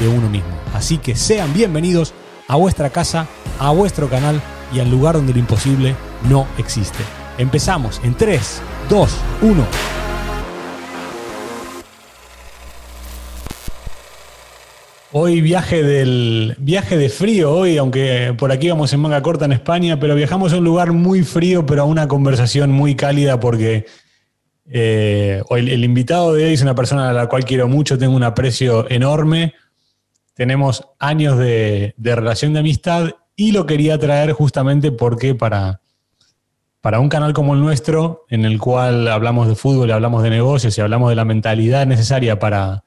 de uno mismo. Así que sean bienvenidos a vuestra casa, a vuestro canal y al lugar donde lo imposible no existe. Empezamos en 3, 2, 1. Hoy viaje del viaje de frío hoy, aunque por aquí vamos en manga corta en España, pero viajamos a un lugar muy frío, pero a una conversación muy cálida porque eh, el, el invitado de hoy es una persona a la cual quiero mucho, tengo un aprecio enorme tenemos años de, relación de amistad y lo quería traer justamente porque para, para un canal como el nuestro, en el cual hablamos de fútbol, hablamos de negocios y hablamos de la mentalidad necesaria para,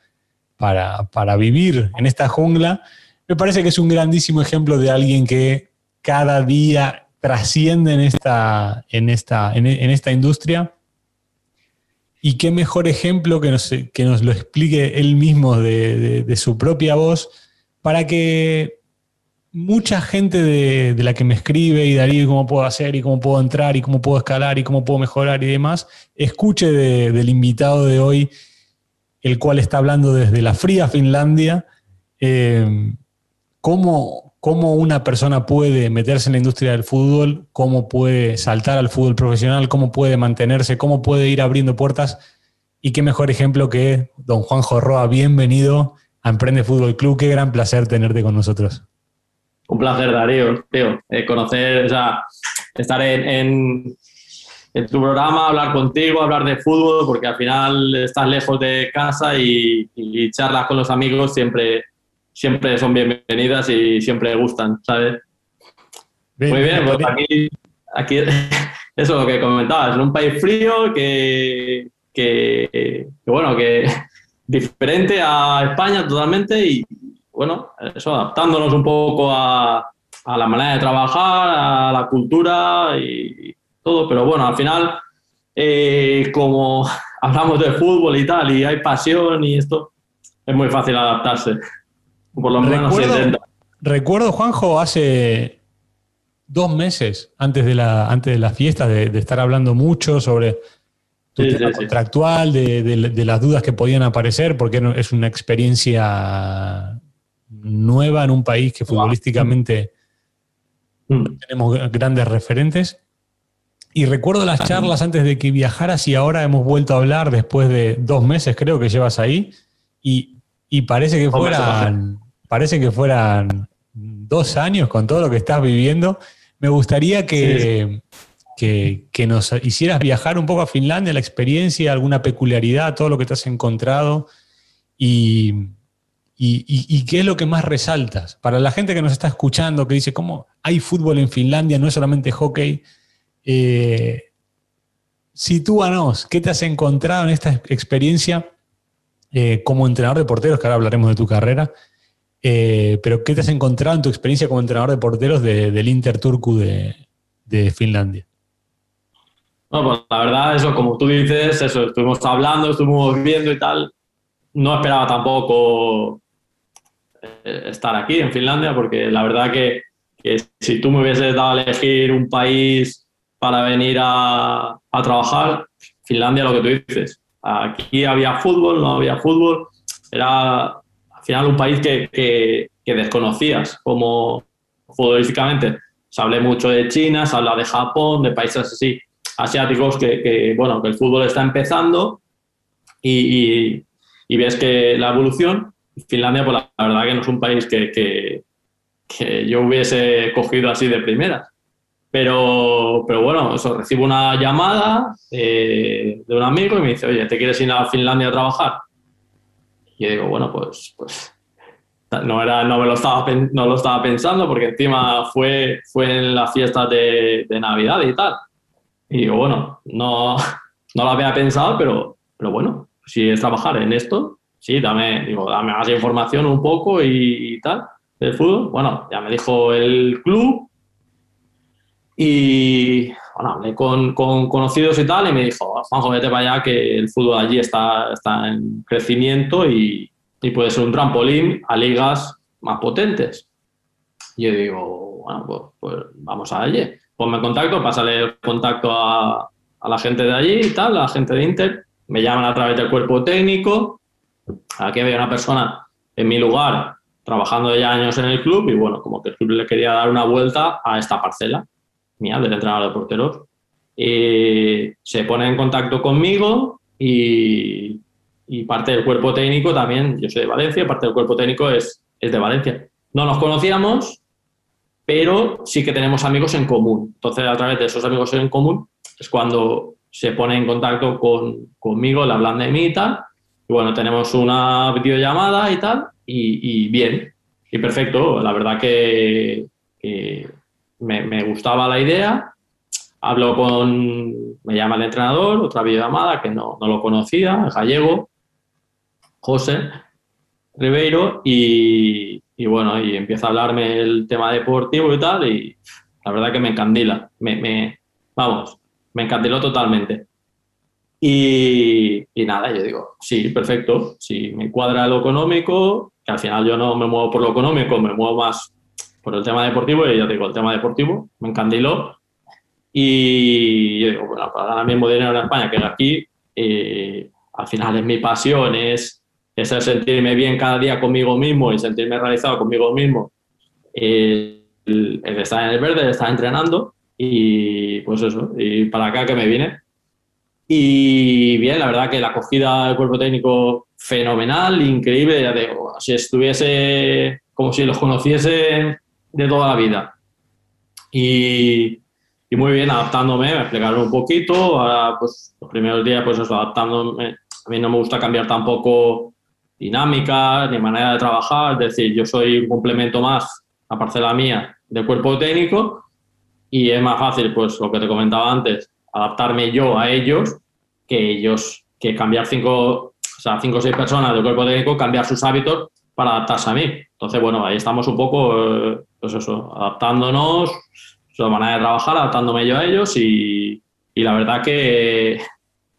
para, vivir en esta jungla, me parece que es un grandísimo ejemplo de alguien que cada día trasciende en esta, en esta, en, esta industria. Y qué mejor ejemplo que nos, que nos lo explique él mismo de, su propia voz para que mucha gente de, la que me escribe y Darío, cómo puedo hacer y cómo puedo entrar y cómo puedo escalar y cómo puedo mejorar y demás, escuche del invitado de hoy, el cual está hablando desde la fría Finlandia, eh, cómo, cómo una persona puede meterse en la industria del fútbol, cómo puede saltar al fútbol profesional, cómo puede mantenerse, cómo puede ir abriendo puertas. Y qué mejor ejemplo que don Juanjo Roa, bienvenido a Emprende Fútbol Club. Qué gran placer tenerte con nosotros. Un placer, Darío, tío. Eh, conocer, o sea, estar en, tu programa, hablar contigo, hablar de fútbol, porque al final estás lejos de casa y, charlas con los amigos siempre, siempre son bienvenidas y siempre gustan, ¿sabes? Muy bien, pues aquí, aquí eso es lo que comentabas, en un país frío que, que bueno, que diferente a España totalmente y bueno, eso adaptándonos un poco a, la manera de trabajar, a la cultura y todo, pero bueno, al final, eh, como hablamos de fútbol y tal, y hay pasión y esto, es muy fácil adaptarse. Por lo menos recuerdo, Recuerdo, Juanjo, hace dos meses, antes de la, antes de la fiesta, de estar hablando mucho sobre tu contractual, de, las dudas que podían aparecer, porque es una experiencia nueva en un país que futbolísticamente mm. tenemos grandes referentes. Y recuerdo las charlas antes de que viajaras y ahora hemos vuelto a hablar después de dos meses, creo que llevas ahí, y, parece que fueran, parece que fueran dos años con todo lo que estás viviendo. Me gustaría que, que, nos hicieras viajar un poco a Finlandia, la experiencia, alguna peculiaridad, todo lo que te has encontrado y, qué es lo que más resaltas. Para la gente que nos está escuchando, que dice, ¿cómo hay fútbol en Finlandia? No es solamente hockey. Eh, sitúanos, ¿qué te has encontrado en esta experiencia eh, como entrenador de porteros? Que ahora hablaremos de tu carrera. Eh, pero ¿qué te has encontrado en tu experiencia como entrenador de porteros del Inter Turku de Finlandia? No, pues la verdad, eso, como tú dices, eso, estuvimos hablando, estuvimos viendo y tal. No esperaba tampoco eh, estar aquí en Finlandia, porque la verdad que, si tú me hubieses dado a elegir un país para venir a, trabajar, Finlandia, lo que tú dices. Aquí había fútbol, no había fútbol. Era al final un país que, que desconocías como futbolísticamente. Se hablé mucho de China, se habla de Japón, de países así asiáticos que, bueno, que el fútbol está empezando y, ves que la evolución, Finlandia, pues la, verdad que no es un país que, yo hubiese cogido así de primera. Pero, pero bueno, eso, recibo una llamada eh, de un amigo y me dice, oye, ¿te quieres ir a Finlandia a trabajar? Y digo, bueno, pues, pues no, era, no, me lo estaba, no lo estaba pensando porque encima fue, fue en las fiestas de, de Navidad y tal. Y digo, bueno, no, no lo había pensado, pero, pero bueno, si es trabajar en esto, sí, dame, digo, dame más información un poco y, tal. del fútbol. Bueno, ya me dijo el club y bueno, hablé con, con, conocidos y tal y me dijo, Juanjo, vete para allá que el fútbol allí está, en crecimiento y, puede ser un trampolín a ligas más potentes. Yo digo, bueno, pues, pues vamos a allí. Ponme contacto, pásale el contacto a, a, la gente de allí y tal, a la gente de Inter. Me llaman a través del cuerpo técnico. Aquí había una persona en mi lugar trabajando ya años en el club y bueno, como que el club le quería dar una vuelta a esta parcela mía del entrenador de porteros. Y se pone en contacto conmigo y, y, parte del cuerpo técnico también, yo soy de Valencia, parte del cuerpo técnico es, es de Valencia. No nos conocíamos, pero sí que tenemos amigos en común. Entonces, a través de esos amigos en común es cuando se pone en contacto con, conmigo, le hablan de mí y tal. Y bueno, tenemos una videollamada y tal, y, y bien, y perfecto. La verdad que, que me, gustaba la idea. Hablo con, me llama el entrenador, otra videollamada que no, no lo conocía, gallego, José Ribeiro, y, y bueno, y empieza a hablarme el tema deportivo y tal, y la verdad que me encandila, me, vamos, me encandiló totalmente. Y, y, nada, yo digo, sí, perfecto, si me cuadra lo económico, que al final yo no me muevo por lo económico, me muevo más por el tema deportivo, y ya digo, el tema deportivo me encandiló. Y yo digo, bueno, para ganar mismo dinero en España que aquí, eh, al final es mi pasión, es es el sentirme bien cada día conmigo mismo y sentirme realizado conmigo mismo, el, el estar en el verde, el estar entrenando y pues eso, y para acá que me viene. Y bien, la verdad que la acogida del cuerpo técnico fenomenal, increíble, ya digo, si estuviese como si los conociese de toda la vida. Y, y muy bien, adaptándome, me explicaron un poquito, ahora pues los primeros días pues eso, adaptándome, a mí no me gusta cambiar tampoco dinámica, ni manera de trabajar, es decir, yo soy un complemento más a parcela mía de cuerpo técnico y es más fácil, pues lo que te comentaba antes, adaptarme yo a ellos que ellos, que cambiar cinco, o sea, cinco o seis personas del cuerpo técnico, cambiar sus hábitos para adaptarse a mí. Entonces, bueno, ahí estamos un poco, eh, pues eso, adaptándonos, su manera de trabajar, adaptándome yo a ellos y, y la verdad que,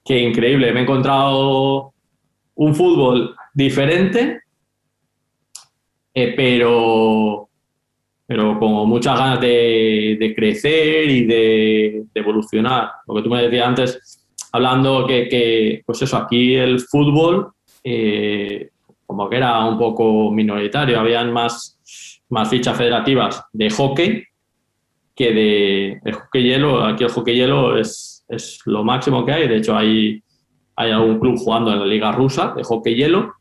que increíble. Me he encontrado un fútbol diferente, eh, pero, pero con muchas ganas de, de crecer y de, evolucionar. Lo que tú me decías antes, hablando que, que pues eso, aquí el fútbol eh, como que era un poco minoritario, habían más, más fichas federativas de hockey que de, hockey hielo. Aquí el hockey hielo es, es lo máximo que hay, de hecho hay, hay algún club jugando en la liga rusa de hockey hielo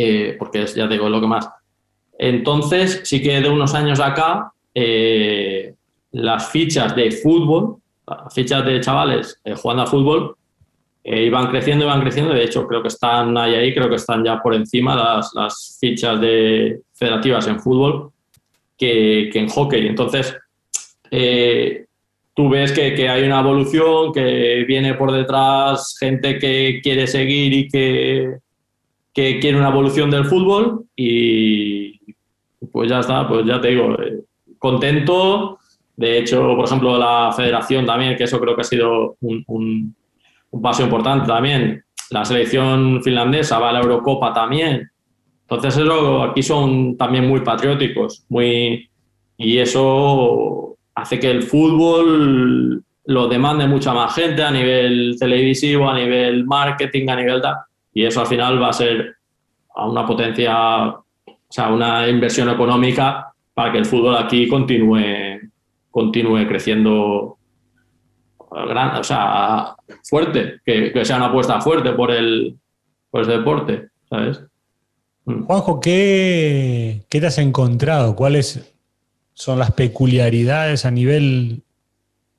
eh, porque es, ya digo, lo que más. Entonces, sí que de unos años acá, eh, las fichas de fútbol, las fichas de chavales eh, jugando a fútbol, eh, iban creciendo, iban creciendo. De hecho, creo que están ahí, ahí creo que están ya por encima las, las fichas de federativas en fútbol que, que en hockey. Entonces, eh, tú ves que, que, hay una evolución, que viene por detrás gente que quiere seguir y que, que quiere una evolución del fútbol y pues ya está, pues ya te digo, eh, contento. De hecho, por ejemplo, la federación también, que eso creo que ha sido un, un, un paso importante también. La selección finlandesa va a la Eurocopa también. Entonces, eso aquí son también muy patrióticos, muy y eso hace que el fútbol lo demande mucha más gente a nivel televisivo, a nivel marketing, a nivel tal y eso al final va a ser a una potencia, o sea, una inversión económica para que el fútbol aquí continúe, continúe creciendo gran, o sea, fuerte, que, que, sea una apuesta fuerte por el, por el deporte, ¿sabes? Mm. Juanjo, ¿qué, ¿qué te has encontrado? ¿Cuáles son las peculiaridades a nivel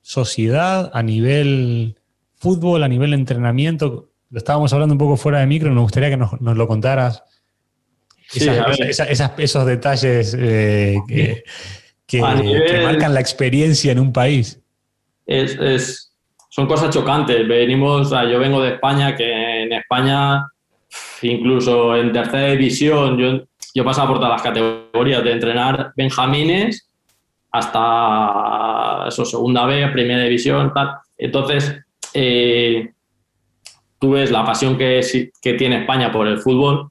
sociedad, a nivel fútbol, a nivel entrenamiento? lo estábamos hablando un poco fuera de micro, nos gustaría que nos, nos lo contaras. Sí, esas, esas, esas, esos detalles eh, que, que, nivel, que, marcan la experiencia en un país. Es, son cosas chocantes. Venimos, o yo vengo de España, que en España, incluso en tercera división, yo yo pasaba por todas las categorías, de entrenar benjamines hasta segunda B, primera división. Entonces, eh, tú ves la pasión que, que tiene España por el fútbol.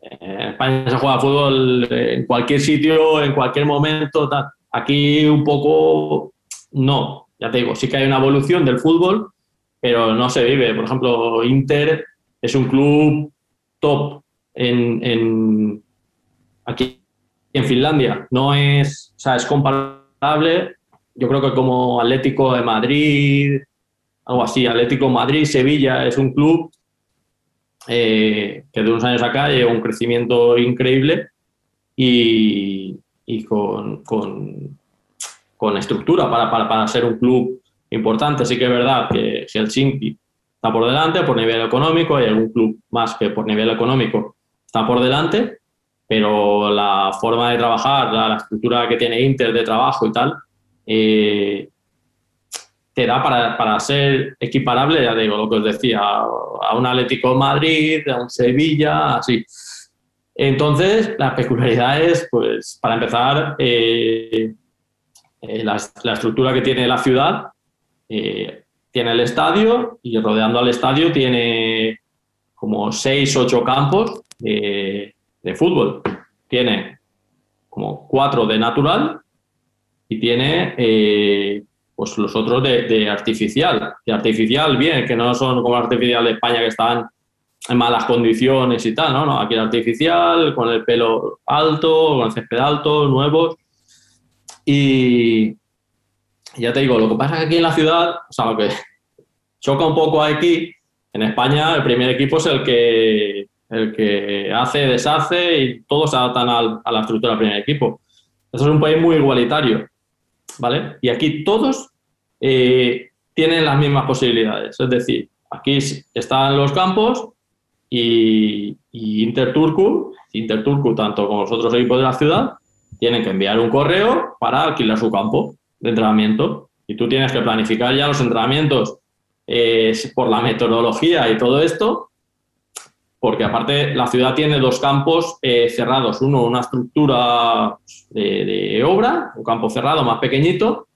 En España se juega fútbol en cualquier sitio, en cualquier momento. Aquí un poco no, ya te digo, sí que hay una evolución del fútbol, pero no se vive. Por ejemplo, Inter es un club top en, aquí en Finlandia. No es, o sea, es comparable, yo creo que como Atlético de Madrid, algo así, Atlético Madrid, Sevilla, es un club eh, que de unos años acá lleva un crecimiento increíble y, con, con, estructura para, para, para, ser un club importante. Sí que es verdad que Helsinki está por delante por nivel económico, hay algún club más que por nivel económico está por delante, pero la forma de trabajar, la, estructura que tiene Inter de trabajo y tal, eh, te da para, para, ser equiparable, ya digo, lo que os decía, a un Atlético Madrid, a un Sevilla, así. Entonces, la peculiaridad es, pues, para empezar, eh, eh, la, estructura que tiene la ciudad, tiene el estadio y rodeando al estadio tiene como seis, ocho campos de, fútbol. Tiene como cuatro de natural y tiene eh, pues los otros de, artificial. De artificial, bien, que no son como artificial de España que están en malas condiciones y tal, ¿no? no aquí el artificial, con el pelo alto, con el césped alto, nuevos. Y ya te digo, lo que pasa es que aquí en la ciudad, o sea, lo que choca un poco aquí, en España el primer equipo es el que el que hace, deshace y todos se adaptan a la estructura del primer equipo. Eso es un país muy igualitario, ¿vale? Y aquí todos eh, tienen las mismas posibilidades. Es decir, aquí están los campos y, y Interturku, Interturku, tanto como los otros equipos de la ciudad, tienen que enviar un correo para alquilar su campo de entrenamiento. Y tú tienes que planificar ya los entrenamientos eh, por la metodología y todo esto porque aparte la ciudad tiene dos campos eh, cerrados, uno una estructura de, obra, un campo cerrado más pequeñito,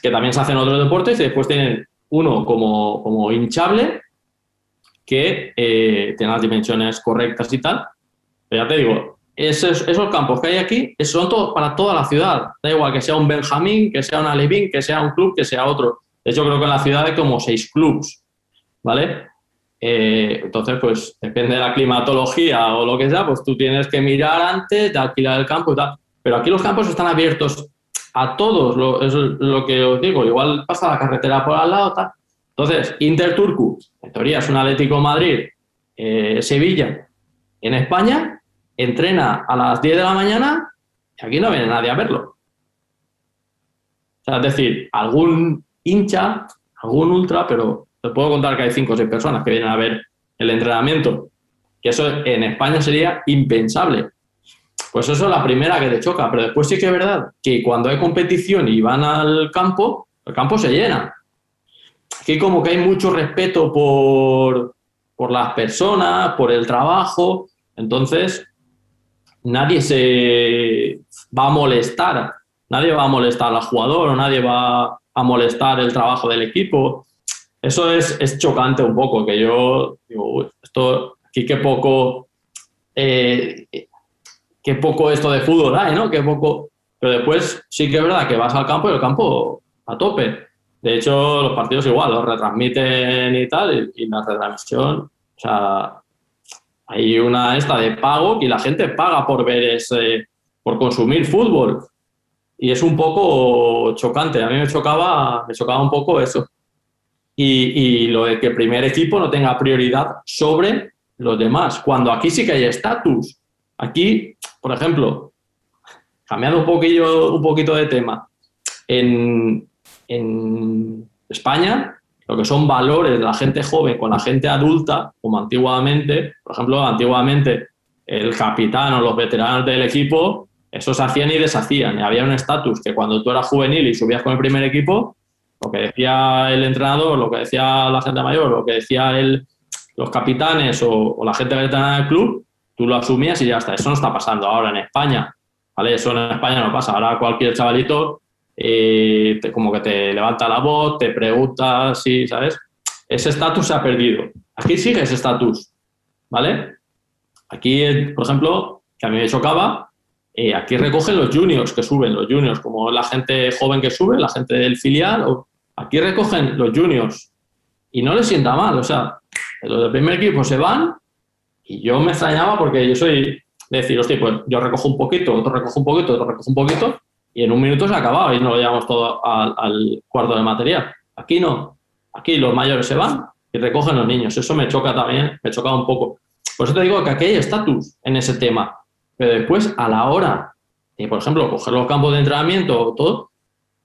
que también se hacen otros deportes, y después tienen uno como, como hinchable, que eh, tiene las dimensiones correctas y tal. Pero ya te digo, esos, campos que hay aquí son todos para toda la ciudad. Da igual que sea un Benjamín, que sea un Alevín, que sea un club, que sea otro. De hecho, creo que en la ciudad hay como seis clubs, ¿vale? Eh, entonces, pues depende de la climatología o lo que sea, pues tú tienes que mirar antes de alquilar el campo y tal. Pero aquí los campos están abiertos a todos, lo, es lo que os digo. Igual pasa la carretera por al lado, tal. Entonces, Inter Turku, en teoría es un Atlético Madrid, eh, Sevilla, en España, entrena a las 10 de la mañana y aquí no viene nadie a verlo. O sea, es decir, algún hincha, algún ultra, pero te puedo contar que hay cinco o seis personas que vienen a ver el entrenamiento, que eso en España sería impensable. Pues eso es la primera que te choca, pero después sí que es verdad que cuando hay competición y van al campo, el campo se llena. Aquí como que hay mucho respeto por, por las personas, por el trabajo, entonces nadie se va a molestar, nadie va a molestar al jugador nadie va a molestar el trabajo del equipo eso es, chocante un poco, que yo digo, esto aquí qué poco, eh, qué poco esto de fútbol hay, ¿no? Qué poco, pero después sí que es verdad que vas al campo y el campo a tope. De hecho, los partidos igual, los retransmiten y tal, y, la retransmisión, o sea, hay una esta de pago y la gente paga por ver ese, por consumir fútbol. Y es un poco chocante. A mí me chocaba, me chocaba un poco eso y, lo de que el primer equipo no tenga prioridad sobre los demás, cuando aquí sí que hay estatus. Aquí, por ejemplo, cambiando un, poquillo, un poquito de tema, en, en España, lo que son valores de la gente joven con la gente adulta, como antiguamente, por ejemplo, antiguamente el capitán o los veteranos del equipo, eso se hacían y deshacían. Y había un estatus que cuando tú eras juvenil y subías con el primer equipo, lo que decía el entrenador, lo que decía la gente mayor, lo que decía el, los capitanes o, la gente veterana del club, tú lo asumías y ya está. Eso no está pasando ahora en España, ¿vale? Eso en España no pasa. Ahora cualquier chavalito eh, como que te levanta la voz, te pregunta, sí, ¿sabes? Ese estatus se ha perdido. Aquí sigue ese estatus, ¿vale? Aquí, por ejemplo, que a mí me chocaba, eh, aquí recogen los juniors que suben, los juniors, como la gente joven que sube, la gente del filial, aquí recogen los juniors y no les sienta mal, o sea, los del primer equipo se van y yo me extrañaba porque yo soy de decir, hostia, pues yo recojo un poquito, otro recojo un poquito, otro recojo un poquito y en un minuto se ha acabado y no lo llevamos todo al, cuarto de material. Aquí no. Aquí los mayores se van y recogen los niños. Eso me choca también, me choca un poco. Por eso te digo que aquí hay estatus en ese tema. Pero después, a la hora de, por ejemplo, coger los campos de entrenamiento todo,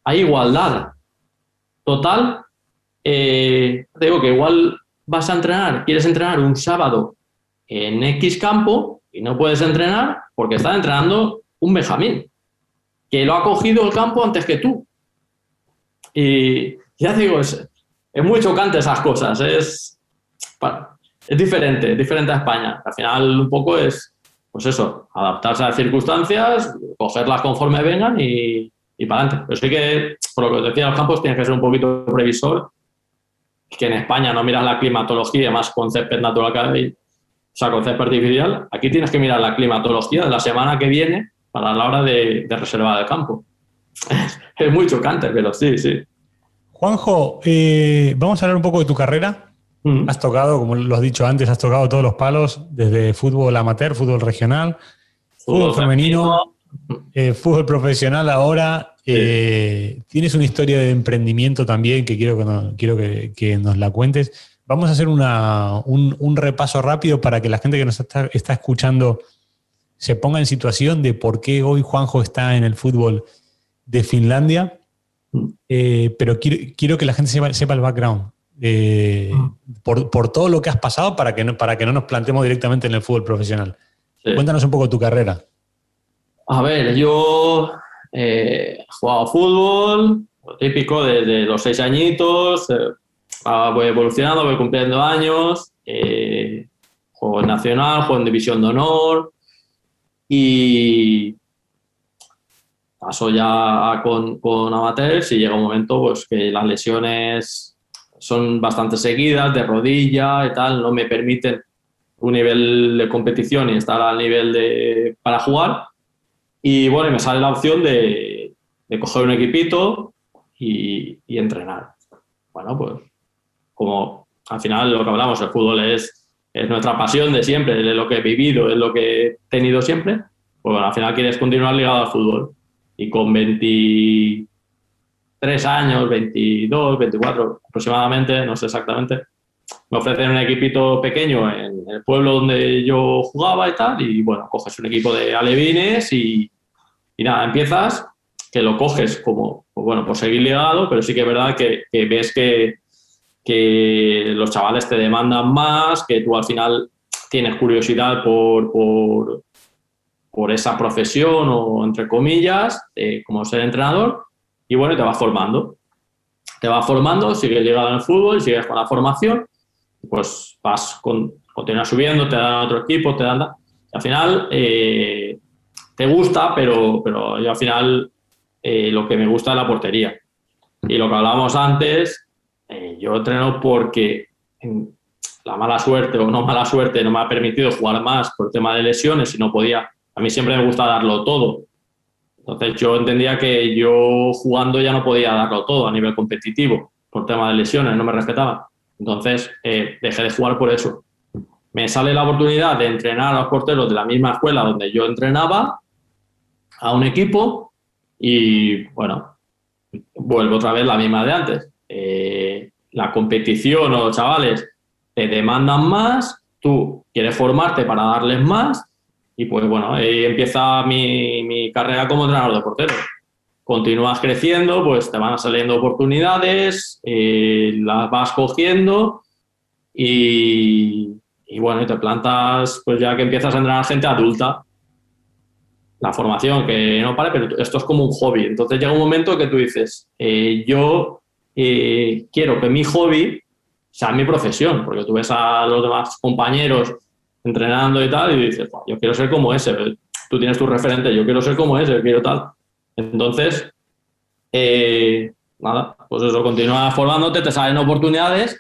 hay igualdad total. Eh, te digo que igual vas a entrenar, quieres entrenar un sábado en X campo y no puedes entrenar porque está entrenando un Benjamín que lo ha cogido el campo antes que tú. Y ya digo, es, es muy chocante esas cosas, es, es diferente, diferente a España. Al final un poco es, pues eso, adaptarse a las circunstancias, cogerlas conforme vengan y, y para adelante. Pero sí que, por lo que os decía, los campos tienes que ser un poquito previsor, que en España no miras la climatología, más con césped natural o sea, con césped artificial, aquí tienes que mirar la climatología de la semana que viene para la hora de, reservar el campo. es muy chocante, pero sí, sí. Juanjo, eh, vamos a hablar un poco de tu carrera. Mm. Has tocado, como lo has dicho antes, has tocado todos los palos, desde fútbol amateur, fútbol regional, fútbol, femenino, eh, fútbol profesional ahora. Eh, tienes una historia de emprendimiento también que quiero que, nos, quiero que, nos la cuentes. Vamos a hacer un, repaso rápido para que la gente que nos está, está escuchando se ponga en situación de por qué hoy Juanjo está en el fútbol de Finlandia, eh, pero quiero, que la gente sepa, el background. Eh, por, todo lo que has pasado para que, no, para que no nos plantemos directamente en el fútbol profesional. Cuéntanos un poco tu carrera. A ver, yo eh, he jugado fútbol, lo típico, desde los seis añitos, voy evolucionando, voy cumpliendo años, juego en Nacional, juego en División de Honor, y paso ya con, con amateurs y llega un momento pues, que las lesiones son bastante seguidas, de rodilla y tal, no me permiten un nivel de competición y estar al nivel de, para jugar. Y bueno, me sale la opción de, de coger un equipito y, y, entrenar. Bueno, pues como al final lo que hablamos, el fútbol es es nuestra pasión de siempre, es lo que he vivido, es lo que he tenido siempre, pues bueno, al final quieres continuar ligado al fútbol. Y con 23 años, 22, 24 aproximadamente, no sé exactamente, me ofrecen un equipito pequeño en el pueblo donde yo jugaba y tal, y bueno, coges un equipo de alevines y, y nada, empiezas, que lo coges como, pues bueno, por seguir ligado, pero sí que es verdad que ves que, que los chavales te demandan más, que tú al final tienes curiosidad por, por, esa profesión o entre comillas, como ser entrenador, y bueno, te vas formando. Te vas formando, sigues llegando el fútbol, sigues con la formación, pues vas con, continúas subiendo, te dan otro equipo, te dan... al final eh, te gusta, pero, pero yo al final eh, lo que me gusta es la portería. Y lo que hablábamos antes, eh, yo entreno porque la mala suerte o no mala suerte no me ha permitido jugar más por tema de lesiones y no podía. A mí siempre me gusta darlo todo. Entonces yo entendía que yo jugando ya no podía darlo todo a nivel competitivo por tema de lesiones, no me respetaban. Entonces eh, dejé de jugar por eso. Me sale la oportunidad de entrenar a los porteros de la misma escuela donde yo entrenaba a un equipo y bueno, vuelvo otra vez la misma de antes. Eh, la competición o los chavales te demandan más, tú quieres formarte para darles más y pues bueno, ahí empieza mi, carrera como entrenador de portero. Continúas creciendo, pues te van saliendo oportunidades, eh, las vas cogiendo y, y bueno, te plantas, pues ya que empiezas a entrenar gente adulta, la formación, que no pare, pero esto es como un hobby. Entonces llega un momento que tú dices, eh, yo quiero que mi hobby sea mi profesión, porque tú ves a los demás compañeros entrenando y tal, y dices, yo quiero ser como ese, tú tienes tu referente, yo quiero ser como ese, quiero tal. Entonces, eh, nada, pues eso, continúas formándote, te salen oportunidades,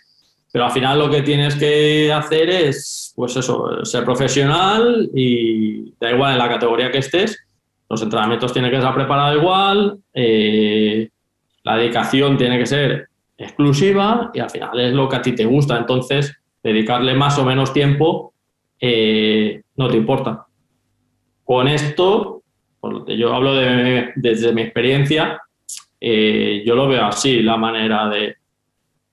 pero al final lo que tienes que hacer es, pues eso, ser profesional y da igual en la categoría que estés, los entrenamientos tienen que estar preparados igual, eh, la dedicación tiene que ser exclusiva y al final es lo que a ti te gusta. Entonces, dedicarle más o menos tiempo eh, no te importa. Con esto, yo hablo de, desde mi experiencia, eh, yo lo veo así, la manera de...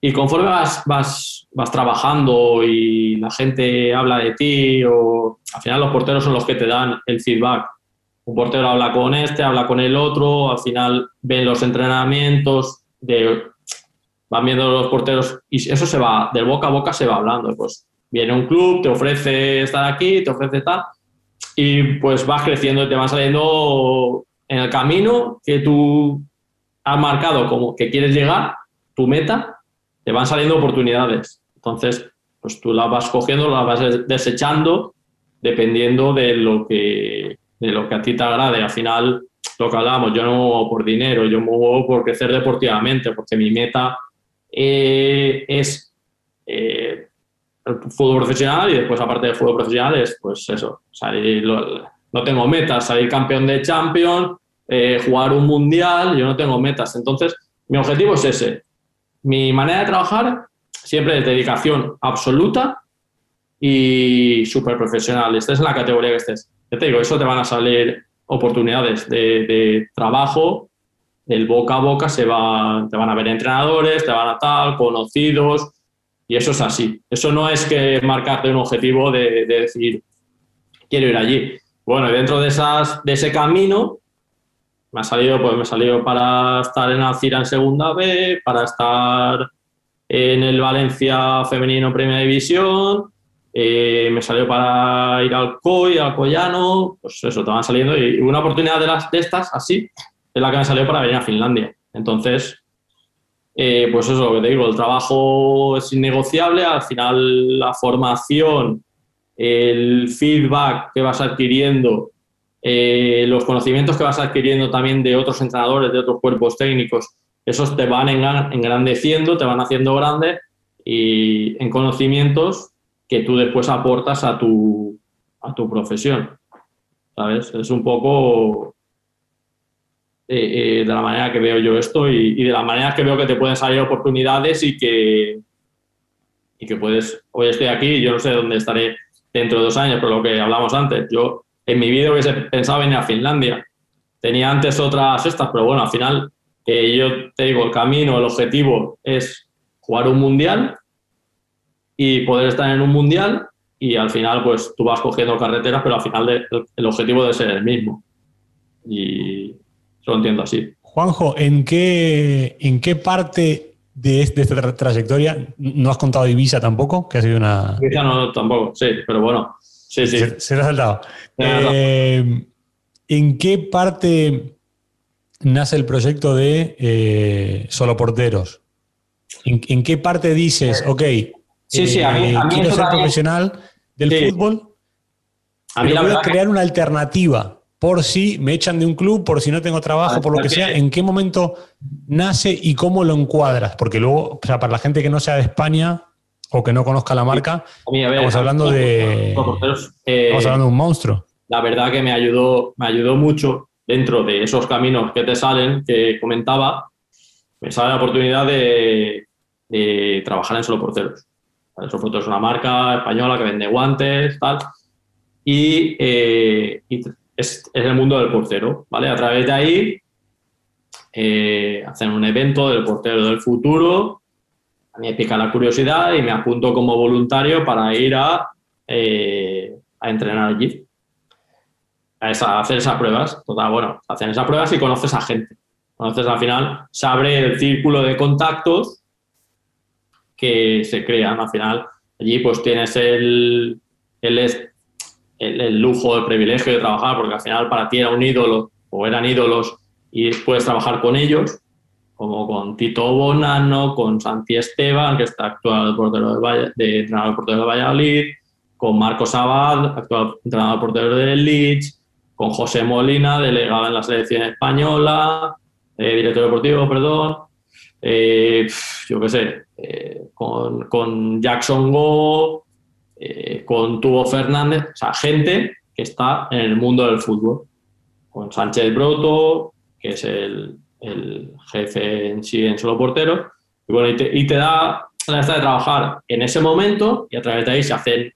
Y conforme vas, vas, vas trabajando y la gente habla de ti, o al final los porteros son los que te dan el feedback. Un portero habla con este, habla con el otro, al final ven los entrenamientos, van viendo los porteros y eso se va, del boca a boca se va hablando. Pues viene un club, te ofrece estar aquí, te ofrece tal, y pues vas creciendo y te van saliendo en el camino que tú has marcado como que quieres llegar, tu meta, te van saliendo oportunidades. Entonces, pues tú las vas cogiendo, las vas desechando dependiendo de lo que, de lo que a ti te agrade. Al final, lo que hablábamos, yo no muevo por dinero, yo muevo por crecer deportivamente, porque mi meta eh, es eh, el fútbol profesional y después, aparte del fútbol profesional, es pues eso, salir, no tengo metas, salir campeón de Champions, eh, jugar un mundial, yo no tengo metas. Entonces, mi objetivo es ese. Mi manera de trabajar siempre es dedicación absoluta y súper profesional. Estés en la categoría que estés. Yo te digo, eso te van a salir oportunidades de, trabajo, del boca a boca se va, te van a ver entrenadores, te van a tal, conocidos, y eso es así. Eso no es que marcarte un objetivo de, de decir, quiero ir allí. Bueno, dentro de, esas, de ese camino, me ha salido, pues me ha salido para estar en Alcira en segunda B, para estar en el Valencia femenino Primera División, eh, me salió para ir al COI, al Collano, pues eso, te van saliendo y una oportunidad de, las, de estas, así, es la que me salió para venir a Finlandia. Entonces, eh, pues eso, lo que te digo, el trabajo es innegociable, al final la formación, el feedback que vas adquiriendo eh, los conocimientos que vas adquiriendo también de otros entrenadores, de otros cuerpos técnicos, esos te van engrandeciendo, te van haciendo grande y en conocimientos que tú después aportas a tu, a tu profesión. ¿Sabes? Es un poco eh, eh, de la manera que veo yo esto y, y, de la manera que veo que te pueden salir oportunidades y que, y que puedes, hoy estoy aquí y yo no sé dónde estaré dentro de dos años, por lo que hablamos antes. Yo en mi vida hubiese pensado venir a Finlandia. Tenía antes otras estas, pero bueno, al final, que yo te digo, el camino, el objetivo es jugar un mundial y poder estar en un mundial y al final pues tú vas cogiendo carreteras, pero al final el objetivo debe ser el mismo. Y lo entiendo así. Juanjo, ¿en qué, en qué parte de, esta trayectoria no has contado Ibiza tampoco? Que ha sido una... Ibiza no, tampoco, sí, pero bueno, Sí, sí. Se, lo ha saltado. Eh, ¿En qué parte nace el proyecto de eh, Solo Porteros? ¿En, qué parte dices, ok, sí, sí, a mí, eh, quiero ser profesional del fútbol, a mí voy a crear una alternativa por si me echan de un club, por si no tengo trabajo, por lo que sea, ¿en qué momento nace y cómo lo encuadras? Porque luego, o sea, para la gente que no sea de España, o que no conozca la marca, estamos hablando de. Eh, estamos hablando de un monstruo. La verdad que me ayudó, me ayudó mucho dentro de esos caminos que te salen, que comentaba, me sale la oportunidad de, trabajar en Solo Porteros. Porteros es una marca española que vende guantes, tal. Y, eh, es, el mundo del portero, ¿vale? A través de ahí eh, hacen un evento del portero del futuro a mí me pica la curiosidad y me apunto como voluntario para ir a, eh, a entrenar allí. A, hacer esas pruebas. Total, bueno, hacen esas pruebas y conoces a gente. Conoces al final, se abre el círculo de contactos que se crean. Al final, allí pues tienes el, el, el, lujo, el privilegio de trabajar, porque al final para ti era un ídolo o eran ídolos y puedes trabajar con ellos como con Tito Bonano, con Santi Esteban, que está actual portero de, de entrenador portero de Valladolid, con Marcos Abad, actual entrenador portero del Leeds, con José Molina, delegado en la selección española, eh, director deportivo, perdón, eh, yo qué sé, eh, con, con, Jackson Go, con Tubo Fernández, o sea, gente que está en el mundo del fútbol, con Sánchez Broto, que es el, el jefe en sí en solo portero, y bueno, y te, da la de trabajar en ese momento y a través de ahí se hacen,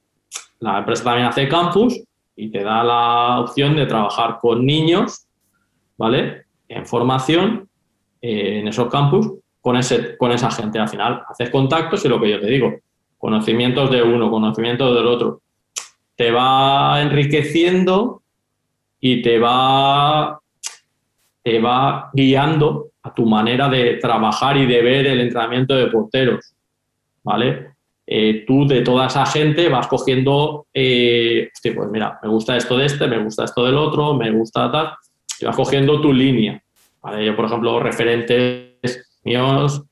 la empresa también hace campus y te da la opción de trabajar con niños, ¿vale? En formación eh, en esos campus con, ese, con esa gente. Al final haces contactos y lo que yo te digo, conocimientos de uno, conocimientos del otro. Te va enriqueciendo y te va, te va guiando a tu manera de trabajar y de ver el entrenamiento de porteros. ¿vale? Eh, tú de toda esa gente vas cogiendo, eh, pues mira, me gusta esto de este, me gusta esto del otro, me gusta tal, y vas cogiendo tu línea. Yo, por ejemplo, referentes míos,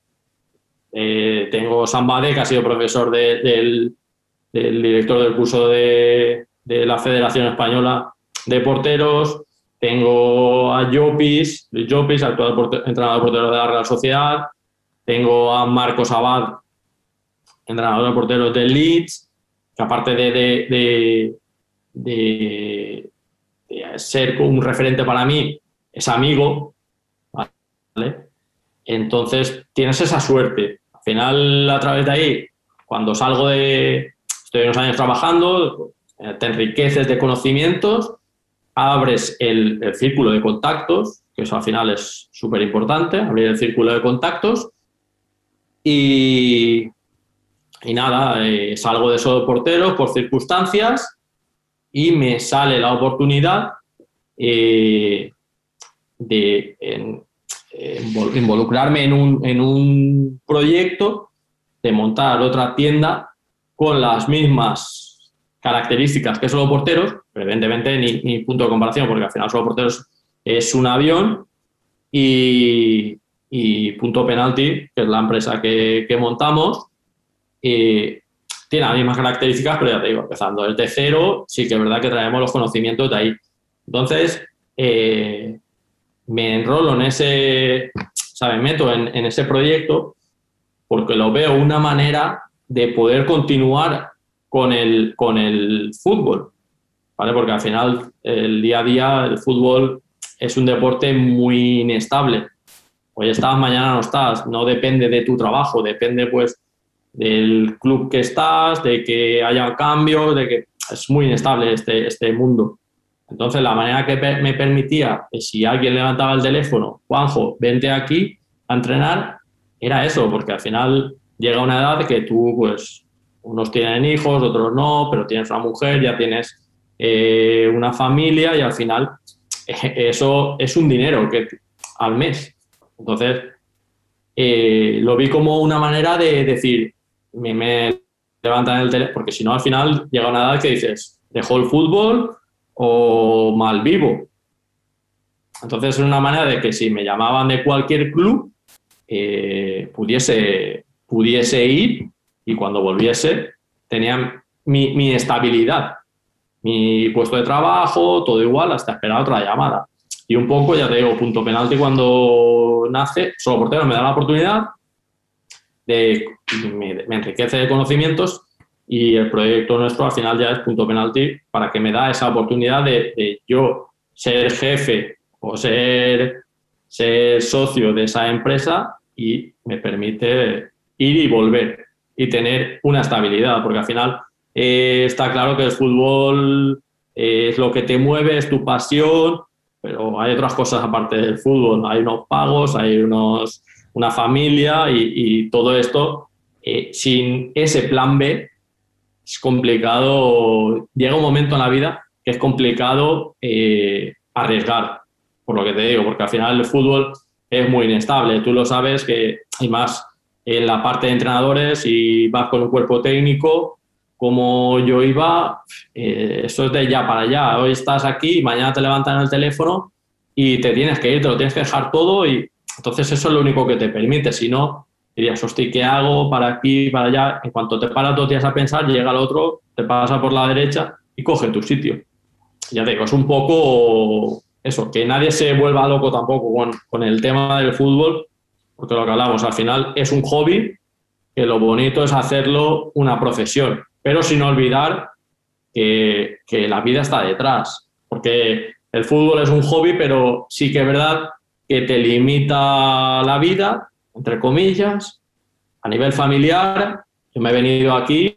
eh, tengo Sambade, que ha sido profesor del, director del curso de, la Federación Española de Porteros, tengo a Jopis, Jopis, actual entrenador portero de la Real Sociedad, tengo a Marcos Abad, entrenador de porteros del Leeds, que aparte de, de, ser un referente para mí, es amigo, Entonces tienes esa suerte. Al final, a través de ahí, cuando salgo de, estoy unos años trabajando, te enriqueces de conocimientos, abres el, el círculo de contactos, que eso al final es súper importante, abrir el círculo de contactos, y, y nada, eh, salgo de esos porteros por circunstancias y me sale la oportunidad eh, de involucrarme en un, en un proyecto de montar otra tienda con las mismas características que solo porteros, evidentemente ni, punto de comparación, porque al final solo porteros es un avión y, punto penalti, que es la empresa que, que montamos, tiene las mismas características, pero ya te digo, empezando desde cero, sí que es verdad que traemos los conocimientos de ahí. Entonces, eh, me enrolo en ese, ¿sabes? Meto en, ese proyecto porque lo veo una manera de poder continuar con el, con el fútbol, ¿vale? Porque al final, el día a día, el fútbol es un deporte muy inestable. Hoy estás, mañana no estás, no depende de tu trabajo, depende pues del club que estás, de que haya cambios, de que es muy inestable este, este mundo. Entonces, la manera que me permitía, si alguien levantaba el teléfono, Juanjo, vente aquí a entrenar, era eso, porque al final llega una edad que tú, pues, unos tienen hijos, otros no, pero tienes una mujer, ya tienes eh, una familia y al final eso es un dinero que al mes. Entonces, eh, lo vi como una manera de decir, me, me levantan el teléfono, porque si no, al final llega una edad que dices, ¿dejo el fútbol o mal vivo? Entonces es una manera de que si me llamaban de cualquier club, eh, pudiese, pudiese ir y cuando volviese tenía mi, mi, estabilidad, mi puesto de trabajo, todo igual, hasta esperar otra llamada. Y un poco, ya te digo, punto penalti cuando nace, solo portero me da la oportunidad, de, me, enriquece de conocimientos y el proyecto nuestro al final ya es punto penalti para que me da esa oportunidad de, yo ser jefe o ser, ser socio de esa empresa y me permite ir y volver y tener una estabilidad, porque al final eh, está claro que el fútbol es lo que te mueve, es tu pasión, pero hay otras cosas aparte del fútbol, hay unos pagos, hay unos una familia y, todo esto, eh, sin ese plan B, es complicado, llega un momento en la vida que es complicado eh, arriesgar, por lo que te digo, porque al final el fútbol es muy inestable, tú lo sabes que hay más en la parte de entrenadores y vas con un cuerpo técnico, como yo iba, eh, eso es de ya para allá, hoy estás aquí, mañana te levantan el teléfono y te tienes que ir, te lo tienes que dejar todo y entonces eso es lo único que te permite, si no, dirías, hostia, ¿qué hago para aquí, para allá? En cuanto te paras dos días a pensar, llega el otro, te pasa por la derecha y coge tu sitio. Ya te digo, es un poco eso, que nadie se vuelva loco tampoco con, con el tema del fútbol, porque lo que hablamos, al final es un hobby, que lo bonito es hacerlo una profesión, pero sin olvidar que, que la vida está detrás, porque el fútbol es un hobby, pero sí que es verdad que te limita la vida, entre comillas, a nivel familiar. Yo me he venido aquí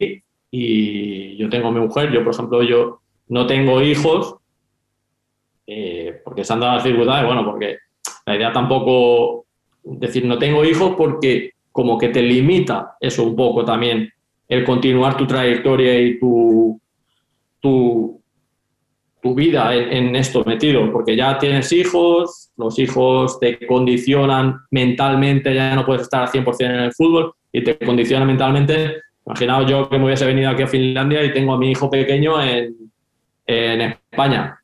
y yo tengo mi mujer, yo por ejemplo, yo no tengo hijos, eh, porque se han dado las circunstancias, bueno, porque la idea tampoco, decir, no tengo hijos porque como que te limita eso un poco también, el continuar tu trayectoria y tu, tu, tu vida en, esto metido, porque ya tienes hijos, los hijos te condicionan mentalmente, ya no puedes estar al 100% en el fútbol y te condicionan mentalmente. Imaginaos yo que me hubiese venido aquí a Finlandia y tengo a mi hijo pequeño en, en España.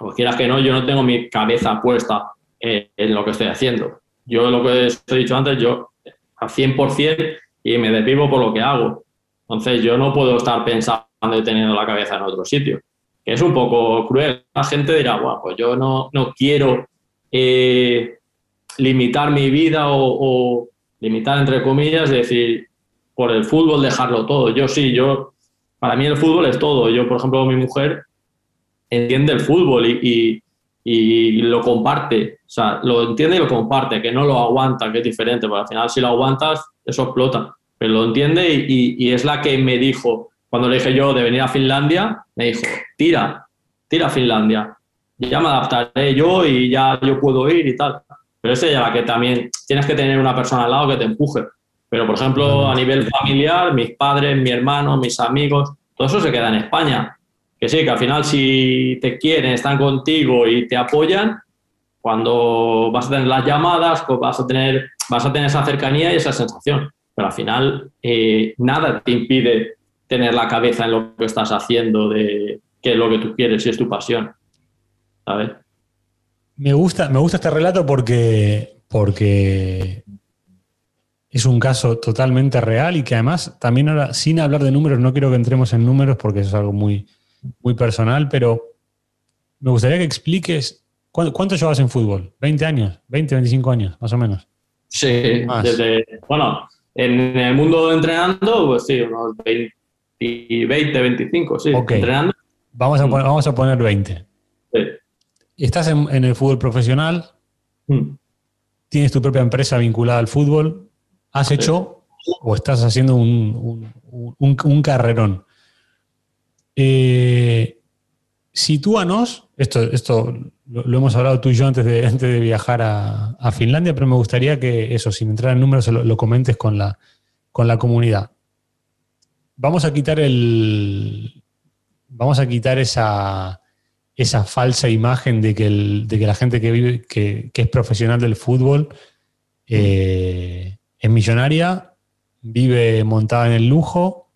O quieras que no, yo no tengo mi cabeza puesta en, en lo que estoy haciendo. Yo lo que os he dicho antes, yo al 100% y me desvivo por lo que hago. Entonces yo no puedo estar pensando y teniendo la cabeza en otro sitio que es un poco cruel. La gente dirá, bueno, pues yo no, no quiero eh, limitar mi vida o, limitar entre comillas, decir, por el fútbol dejarlo todo. Yo sí, yo, para mí el fútbol es todo. Yo, por ejemplo, mi mujer entiende el fútbol y, y, lo comparte, o sea, lo entiende y lo comparte, que no lo aguanta, que es diferente, porque al final si lo aguantas, eso explota. Pero lo entiende y, y es la que me dijo, cuando le dije yo de venir a Finlandia, me dijo, tira, tira a Finlandia. Ya me adaptaré yo y ya yo puedo ir y tal. Pero es ella la que también tienes que tener una persona al lado que te empuje. Pero, por ejemplo, a nivel familiar, mis padres, mi hermano, mis amigos, todo eso se queda en España. Que sí, que al final si te quieren, están contigo y te apoyan, cuando vas a tener las llamadas, pues vas a tener, vas a tener esa cercanía y esa sensación. Pero al final eh, nada te impide tener la cabeza en lo que estás haciendo, de qué es lo que tú quieres, si es tu pasión. ¿Sabes? Me gusta, me gusta este relato porque, porque es un caso totalmente real y que además, también ahora, sin hablar de números, no quiero que entremos en números porque eso es algo muy, muy personal, pero me gustaría que expliques cuánto, llevas en fútbol. ¿20 años? ¿20, 25 años, más o menos? Sí, desde, bueno, en el mundo entrenando, pues sí, unos 20, y 20, 25, sí, entrenando. Vamos a, poner, vamos a poner 20. Sí. Estás en, el fútbol profesional, mm. tienes tu propia empresa vinculada al fútbol, has hecho o estás haciendo un, un, carrerón. Eh, sitúanos, esto, esto lo, hemos hablado tú y yo antes de, antes de viajar a, Finlandia, pero me gustaría que eso, sin entrar en números, lo, lo comentes con la, con la comunidad vamos a quitar el. Vamos a quitar esa, esa falsa imagen de que, el, de que la gente que vive, que, es profesional del fútbol, eh, es millonaria, vive montada en el lujo,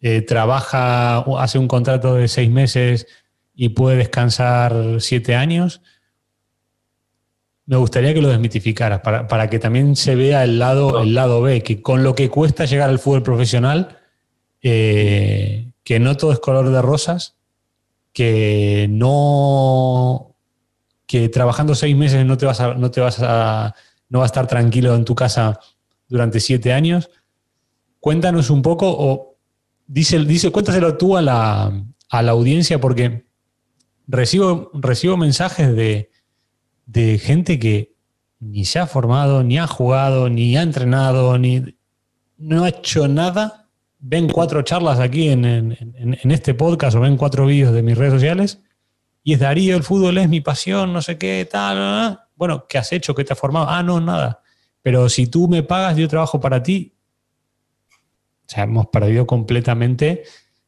eh, trabaja, hace un contrato de seis meses y puede descansar siete años. Me gustaría que lo desmitificaras para, para que también se vea el lado, el lado B, que con lo que cuesta llegar al fútbol profesional, eh, que no todo es color de rosas, que no que trabajando seis meses no te vas a, no te vas a, no va a estar tranquilo en tu casa durante siete años. Cuéntanos un poco, o dice, dice, cuéntaselo tú a la, a la audiencia, porque recibo, recibo mensajes de, de gente que ni se ha formado, ni ha jugado, ni ha entrenado, ni no ha hecho nada ven cuatro charlas aquí en, este podcast o ven cuatro vídeos de mis redes sociales y es Darío, el fútbol es mi pasión, no sé qué, tal. Bueno, ¿qué has hecho? ¿Qué te has formado? Ah, no, nada. Pero si tú me pagas, yo trabajo para ti. O sea, hemos perdido completamente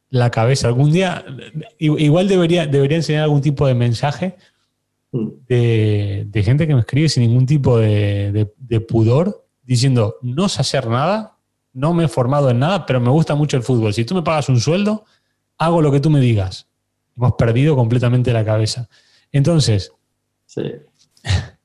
la cabeza. Algún día, igual debería, debería enseñar algún tipo de mensaje de, gente que me escribe sin ningún tipo de, de pudor, diciendo, no sé hacer nada, no me he formado en nada, pero me gusta mucho el fútbol. Si tú me pagas un sueldo, hago lo que tú me digas. Hemos perdido completamente la cabeza. Entonces,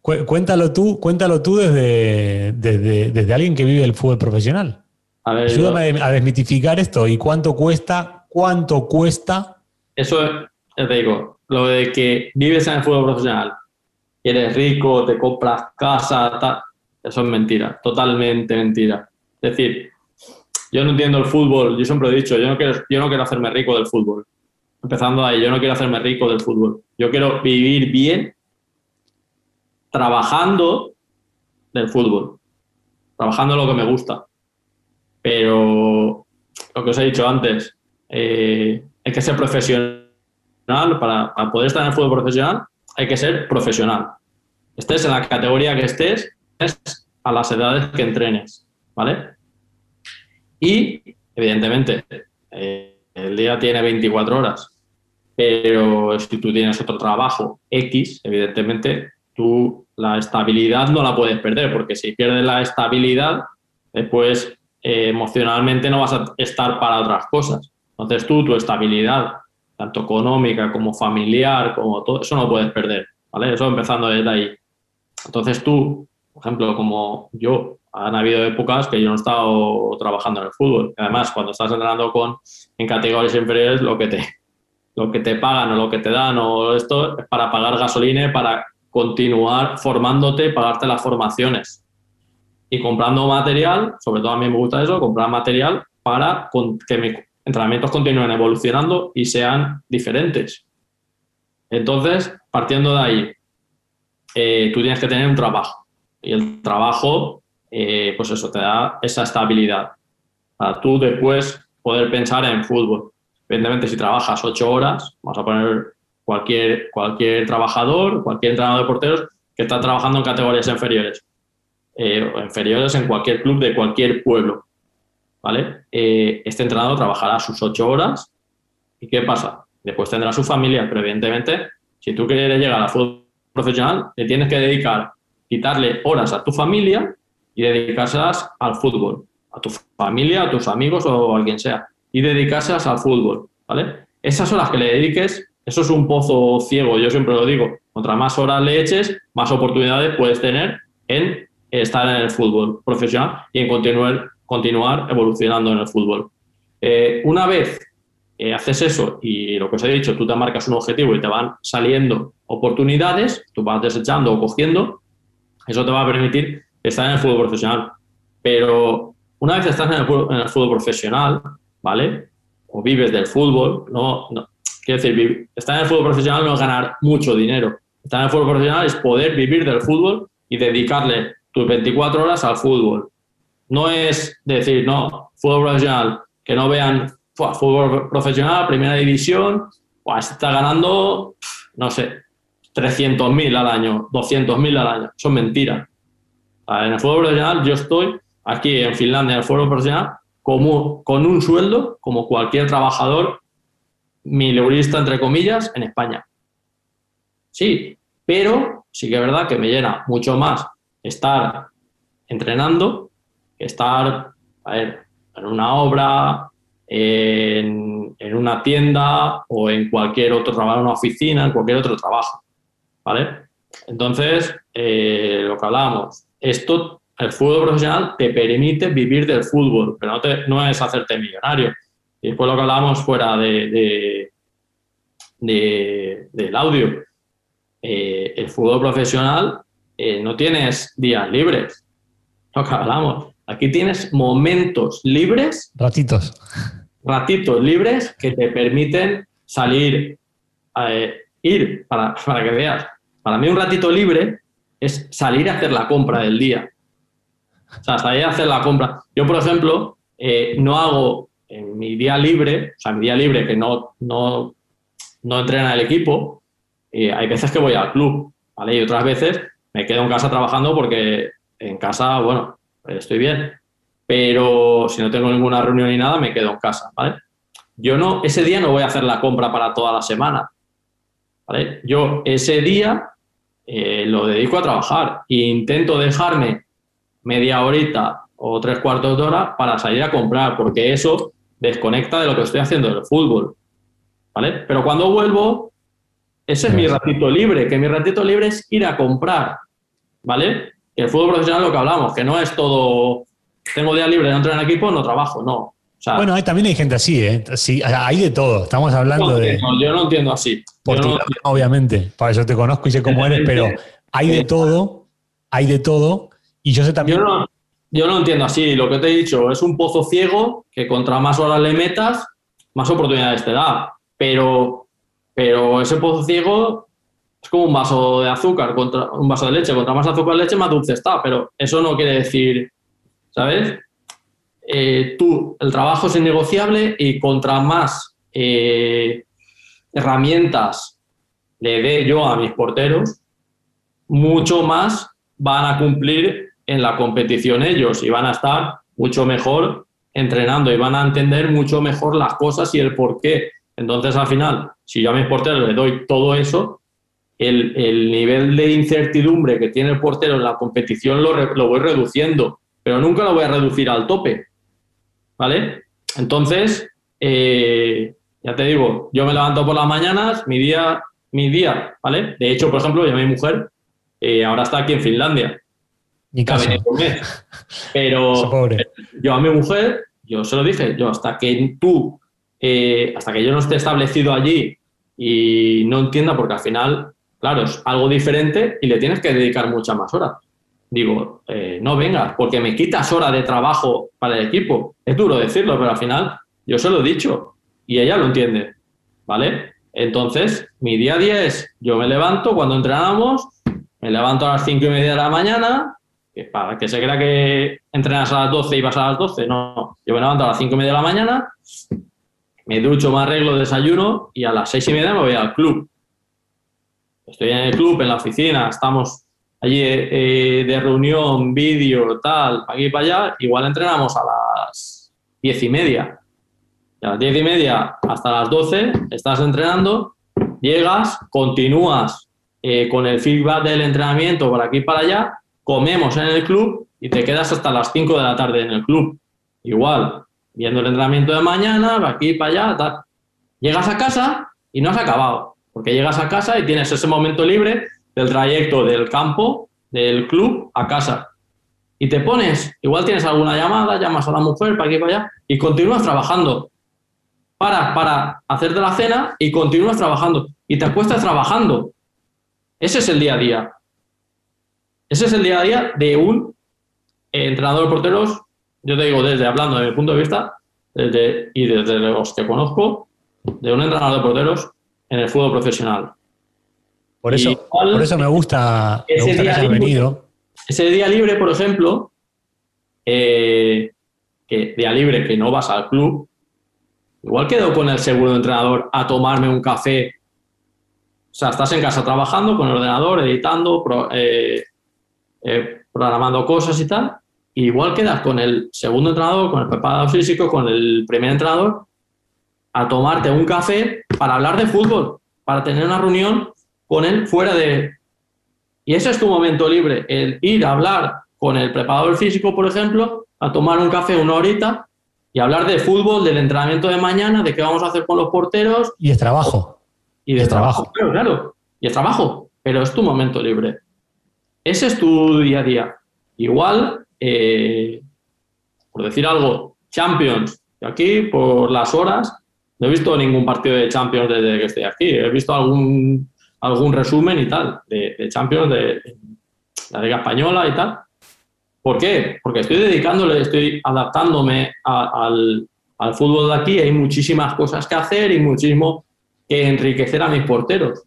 Cuéntalo tú, cuéntalo tú desde, desde, alguien que vive el fútbol profesional. Ayúdame a desmitificar esto. ¿Y cuánto cuesta? ¿Cuánto cuesta? Eso, te digo, lo de que vives en el fútbol profesional, eres rico, te compras casa, tal, eso es mentira, totalmente mentira. Es decir, yo no entiendo el fútbol, yo siempre he dicho, yo no quiero, yo no quiero hacerme rico del fútbol. Empezando ahí, yo no quiero hacerme rico del fútbol. Yo quiero vivir bien trabajando del fútbol, trabajando lo que me gusta. Pero lo que os he dicho antes, eh, hay que ser profesional para, poder estar en el fútbol profesional, hay que ser profesional. Estés en la categoría que estés, es a las edades que entrenes, ¿vale? Y, evidentemente, eh, el día tiene 24 horas, pero si tú tienes otro trabajo X, evidentemente, tú la estabilidad no la puedes perder, porque si pierdes la estabilidad, después eh, emocionalmente no vas a estar para otras cosas. Entonces tú, tu estabilidad, tanto económica como familiar, como todo, eso no puedes perder, ¿vale? Eso empezando desde ahí. Entonces tú, por ejemplo, como yo, han habido épocas que yo no he estado trabajando en el fútbol. Además, cuando estás entrenando con, en categorías inferiores, lo que, te, lo que te pagan o lo que te dan o esto es para pagar gasolina, para continuar formándote, pagarte las formaciones. Y comprando material, sobre todo a mí me gusta eso, comprar material para que mis entrenamientos continúen evolucionando y sean diferentes. Entonces, partiendo de ahí, eh, tú tienes que tener un trabajo. Y el trabajo eh, pues eso, te da esa estabilidad para tú después poder pensar en fútbol. Evidentemente, si trabajas ocho horas, vamos a poner cualquier, cualquier trabajador, cualquier entrenador de porteros que está trabajando en categorías inferiores, eh, inferiores en cualquier club de cualquier pueblo, ¿vale? Eh, este entrenador trabajará sus ocho horas y ¿qué pasa? Después tendrá su familia, pero evidentemente, si tú quieres llegar a fútbol profesional, le tienes que dedicar, quitarle horas a tu familia y dedicárselas al fútbol, a tu familia, a tus amigos o a quien sea, y dedicárselas al fútbol, ¿vale? Esas horas que le dediques, eso es un pozo ciego, yo siempre lo digo, contra más horas le eches, más oportunidades puedes tener en estar en el fútbol profesional y en continuar, continuar evolucionando en el fútbol. Eh, una vez haces eso y lo que os he dicho, tú te marcas un objetivo y te van saliendo oportunidades, tú vas desechando o cogiendo, eso te va a permitir estar en el fútbol profesional. Pero una vez estás en el, fútbol, profesional, ¿vale? O vives del fútbol, no, no, quiero decir, estar en el fútbol profesional no es ganar mucho dinero. Estar en el fútbol profesional es poder vivir del fútbol y dedicarle tus 24 horas al fútbol. No es decir, no, fútbol profesional, que no vean fútbol profesional, primera división, pues está ganando, no sé, 300.000 al año, 200.000 al año. Son mentiras. En el fútbol profesional yo estoy aquí en Finlandia, en el fútbol profesional, como, con un sueldo como cualquier trabajador mileurista, entre comillas, en España. Sí, pero sí que es verdad que me llena mucho más estar entrenando que estar en una obra, en, en, una tienda o en cualquier otro trabajo, en una oficina, en cualquier otro trabajo. ¿Vale? Entonces, eh, lo que hablábamos, esto, el fútbol profesional te permite vivir del fútbol, pero no, te, no es hacerte millonario. Y después lo que hablábamos fuera de, de, del audio, eh, el fútbol profesional eh, no tienes días libres, lo que hablamos. Aquí tienes momentos libres. Ratitos. Ratitos libres que te permiten salir, eh, ir, para, para que veas. Para mí un ratito libre es salir a hacer la compra del día. O sea, salir a hacer la compra. Yo, por ejemplo, eh, no hago en mi día libre, o sea, mi día libre que no, no, no entrena el equipo, eh, hay veces que voy al club, ¿vale? Y otras veces me quedo en casa trabajando porque en casa, bueno, estoy bien. Pero si no tengo ninguna reunión ni nada, me quedo en casa, ¿vale? Yo no, ese día no voy a hacer la compra para toda la semana. Yo ese día eh, lo dedico a trabajar e intento dejarme media horita o tres cuartos de hora para salir a comprar, porque eso desconecta de lo que estoy haciendo del fútbol. ¿Vale? Pero cuando vuelvo, ese es mi ratito libre, que mi ratito libre es ir a comprar. ¿vale? El fútbol profesional lo que hablamos, que no es todo, tengo día libre, no entro en equipo, no trabajo, no. Bueno, hay, también hay gente así, ¿eh? Sí, hay de todo. Estamos hablando de. yo no entiendo así. obviamente. Para eso te conozco y sé cómo eres, pero hay de todo, hay de todo. Y yo sé también. Yo no, yo no entiendo así. Lo que te he dicho es un pozo ciego que contra más horas le metas, más oportunidades te da. Pero, pero ese pozo ciego es como un vaso de azúcar, contra, un vaso de leche. Contra más azúcar leche, más dulce está. Pero eso no quiere decir, ¿sabes? Eh, tú, el trabajo es innegociable y contra más eh, herramientas le dé yo a mis porteros, mucho más van a cumplir en la competición ellos y van a estar mucho mejor entrenando y van a entender mucho mejor las cosas y el por qué. Entonces, al final, si yo a mis porteros le doy todo eso, el, nivel de incertidumbre que tiene el portero en la competición lo, lo, voy reduciendo, pero nunca lo voy a reducir al tope. ¿Vale? Entonces, eh, ya te digo, yo me levanto por las mañanas, mi día, mi día, ¿vale? De hecho, por ejemplo, yo mi mujer eh, ahora está aquí en Finlandia Pero yo a mi mujer, yo se lo dije, yo hasta que tú, eh, hasta que yo no esté establecido allí y no entienda, porque al final, claro, es algo diferente y le tienes que dedicar muchas más horas. Digo, eh, no vengas, porque me quitas horas de trabajo para el equipo. Es duro decirlo, pero al final yo se lo he dicho y ella lo entiende, ¿vale? Entonces, mi día a día es, yo me levanto cuando entrenamos, me levanto a las cinco y media de la mañana, para que se crea que entrenas a las 12 y vas a las 12, no. Yo me levanto a las 5 y media de la mañana, me ducho, me arreglo, desayuno y a las 6 y media me voy al club. Estoy en el club, en la oficina, estamos eh, de reunión, vídeo, tal, aquí y para allá. Igual entrenamos a las 10 y media. a las 10 y media hasta las 12 estás entrenando, llegas, continúas eh, con el feedback del entrenamiento por aquí y para allá comemos en el club y te quedas hasta las 5 de la tarde en el club. Igual, viendo el entrenamiento de mañana, va aquí para allá, tal. Llegas a casa y no has acabado, porque llegas a casa y tienes ese momento libre del trayecto del campo, del club, a casa. Y te pones, igual tienes alguna llamada, llamas a la mujer para aquí para allá y continúas trabajando. Para, hacerte la cena y continúas trabajando. Y te acuestas trabajando. Ese es el día a día. Ese es el día a día de un entrenador de porteros, yo te digo, desde hablando de mi punto de vista, desde, y desde los que conozco, de un entrenador de porteros en el fútbol profesional. Por eso, por eso me gusta, me gusta que hayas venido. Ese día libre, por ejemplo, eh, que día libre que no vas al club, igual quedo con el segundo entrenador a tomarme un café. O sea, estás en casa trabajando con el ordenador, editando, eh, eh, programando cosas y tal. igual quedas con el segundo entrenador, con el preparador físico, con el primer entrenador, a tomarte un café para hablar de fútbol, para tener una reunión con él fuera de... Y ese es tu momento libre, el ir a hablar con el preparador físico, por ejemplo, a tomar un café una horita y hablar de fútbol, del entrenamiento de mañana, de qué vamos a hacer con los porteros. Y es trabajo. Y de trabajo. Claro, claro. Y es trabajo, pero es tu momento libre. Ese es tu día a día. Igual, eh, por decir algo, Champions. Aquí, por las horas, no he visto ningún partido de Champions desde que estoy aquí. He visto algún, algún resumen y tal de, Champions de, la Liga Española y tal. ¿Por qué? Porque estoy dedicándole, estoy adaptándome al, fútbol de aquí. Hay muchísimas cosas que hacer y muchísimo que enriquecer a mis porteros.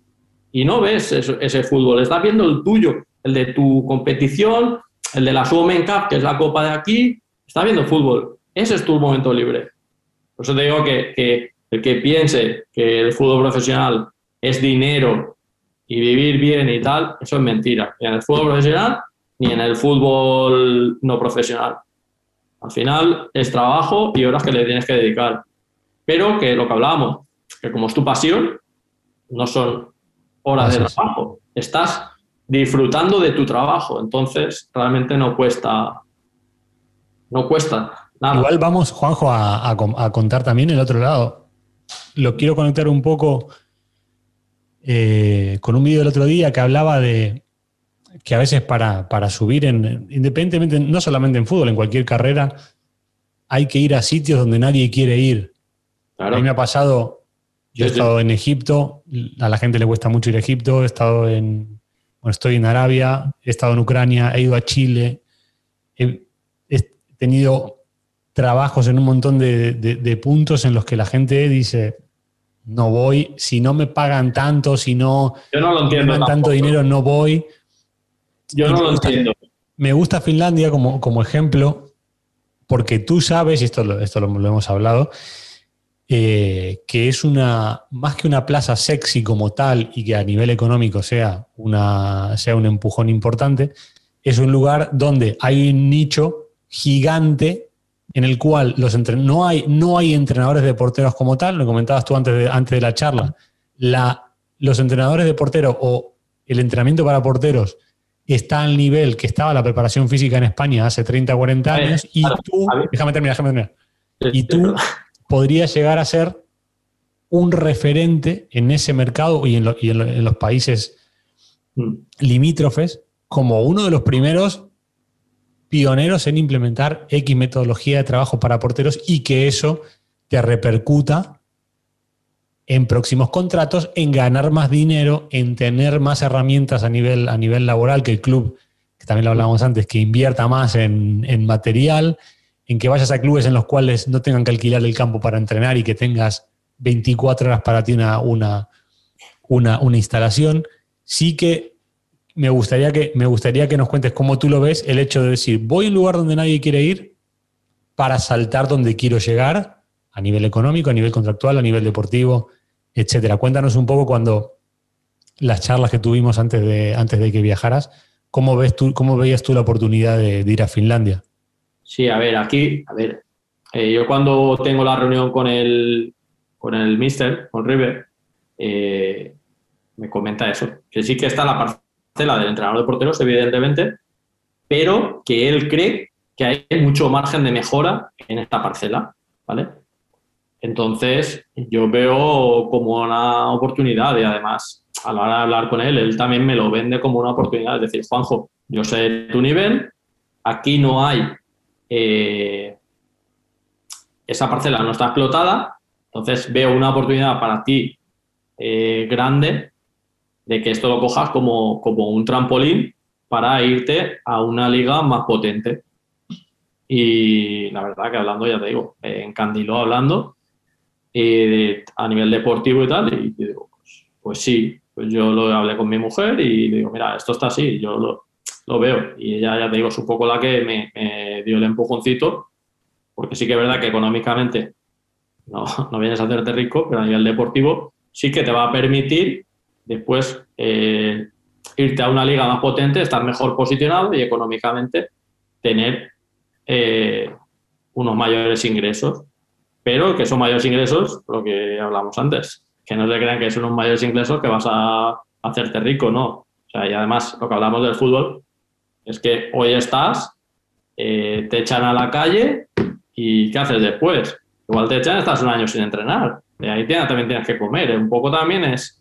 Y no ves ese fútbol, estás viendo el tuyo el de tu competición, el de la Suomen Cup, que es la copa de aquí, está viendo fútbol. Ese es tu momento libre. Por eso te digo que, el que piense que el fútbol profesional es dinero y vivir bien y tal, eso es mentira. Ni en el fútbol profesional ni en el fútbol no profesional. Al final es trabajo y horas que le tienes que dedicar. Pero que lo que hablábamos, que como es tu pasión, no son horas de trabajo. Estás disfrutando de tu trabajo. Entonces, realmente no cuesta, no cuesta nada. Igual vamos, Juanjo, a, contar también el otro lado. Lo quiero conectar un poco eh, con un vídeo del otro día que hablaba de, que a veces para, para subir, en, independientemente, no solamente en fútbol, en cualquier carrera, hay que ir a sitios donde nadie quiere ir. A mí me ha pasado, yo he estado en Egipto, a la gente le cuesta mucho ir a Egipto, he estado en, bueno, estoy en Arabia, he estado en Ucrania, he ido a Chile, he, tenido trabajos en un montón de, puntos en los que la gente dice, no voy, si no me pagan tanto, si no, Yo no lo entiendo me dan tanto dinero, no voy. Yo no lo entiendo. Me gusta Finlandia como, como ejemplo, porque tú sabes, y esto, lo, esto lo, hemos hablado, eh, que es una, más que una plaza sexy como tal y que a nivel económico sea, una, sea un empujón importante, es un lugar donde hay un nicho gigante en el cual los no, hay, no hay entrenadores de porteros como tal, lo comentabas tú antes de, antes de la charla, la, los entrenadores de porteros o el entrenamiento para porteros está al nivel que estaba la preparación física en España hace 30, 40 años y tú, déjame terminar, déjame terminar, y tú podrías llegar a ser un referente en ese mercado y en, y en los países mm. limítrofes como uno de los primeros pioneros en implementar X metodología de trabajo para porteros y que eso te repercuta en próximos contratos, en ganar más dinero, en tener más herramientas a nivel, a nivel laboral, que el club, que también lo hablábamos antes, que invierta más en, material, en que vayas a clubes en los cuales no tengan que alquilar el campo para entrenar y que tengas 24 horas para ti una, una, una, instalación. Sí que me gustaría que, me gustaría que nos cuentes cómo tú lo ves, el hecho de decir, voy a un lugar donde nadie quiere ir para saltar donde quiero llegar, a nivel económico, a nivel contractual, a nivel deportivo, etcétera. Cuéntanos un poco cuando las charlas que tuvimos antes de, antes de que viajaras, ¿cómo, ves tú, cómo veías tú la oportunidad de, ir a Finlandia? Sí, a ver, aquí, a ver, eh, yo cuando tengo la reunión con el, con el mister, con River, eh, me comenta eso, que sí que está la parcela del entrenador de porteros, evidentemente, pero que él cree que hay mucho margen de mejora en esta parcela, ¿vale? Entonces, yo veo como una oportunidad y además, a la hora de hablar con él, él también me lo vende como una oportunidad. Es decir, Juanjo, yo sé tu nivel, aquí no hay, eh, esa parcela no está explotada, entonces veo una oportunidad para ti eh, grande de que esto lo cojas como, como un trampolín para irte a una liga más potente. Y la verdad que hablando, ya te digo, en Candilo hablando, eh, a nivel deportivo y tal, y, digo, pues, pues, sí, pues yo lo hablé con mi mujer y digo, mira, esto está así, yo lo, lo veo. Y ella, ya te digo, es un poco la que me, dio el empujoncito, porque sí que es verdad que económicamente no, no vienes a hacerte rico, pero a nivel deportivo sí que te va a permitir después eh, irte a una liga más potente, estar mejor posicionado y económicamente tener eh, unos mayores ingresos pero que son mayores ingresos, lo que hablamos antes, que no te crean que son unos mayores ingresos que vas a hacerte rico, no. O sea, y además lo que hablamos del fútbol es que hoy estás, eh, te echan a la calle y ¿qué haces después? Igual te echan, estás un año sin entrenar. Y ahí también tienes que comer. Un poco también es,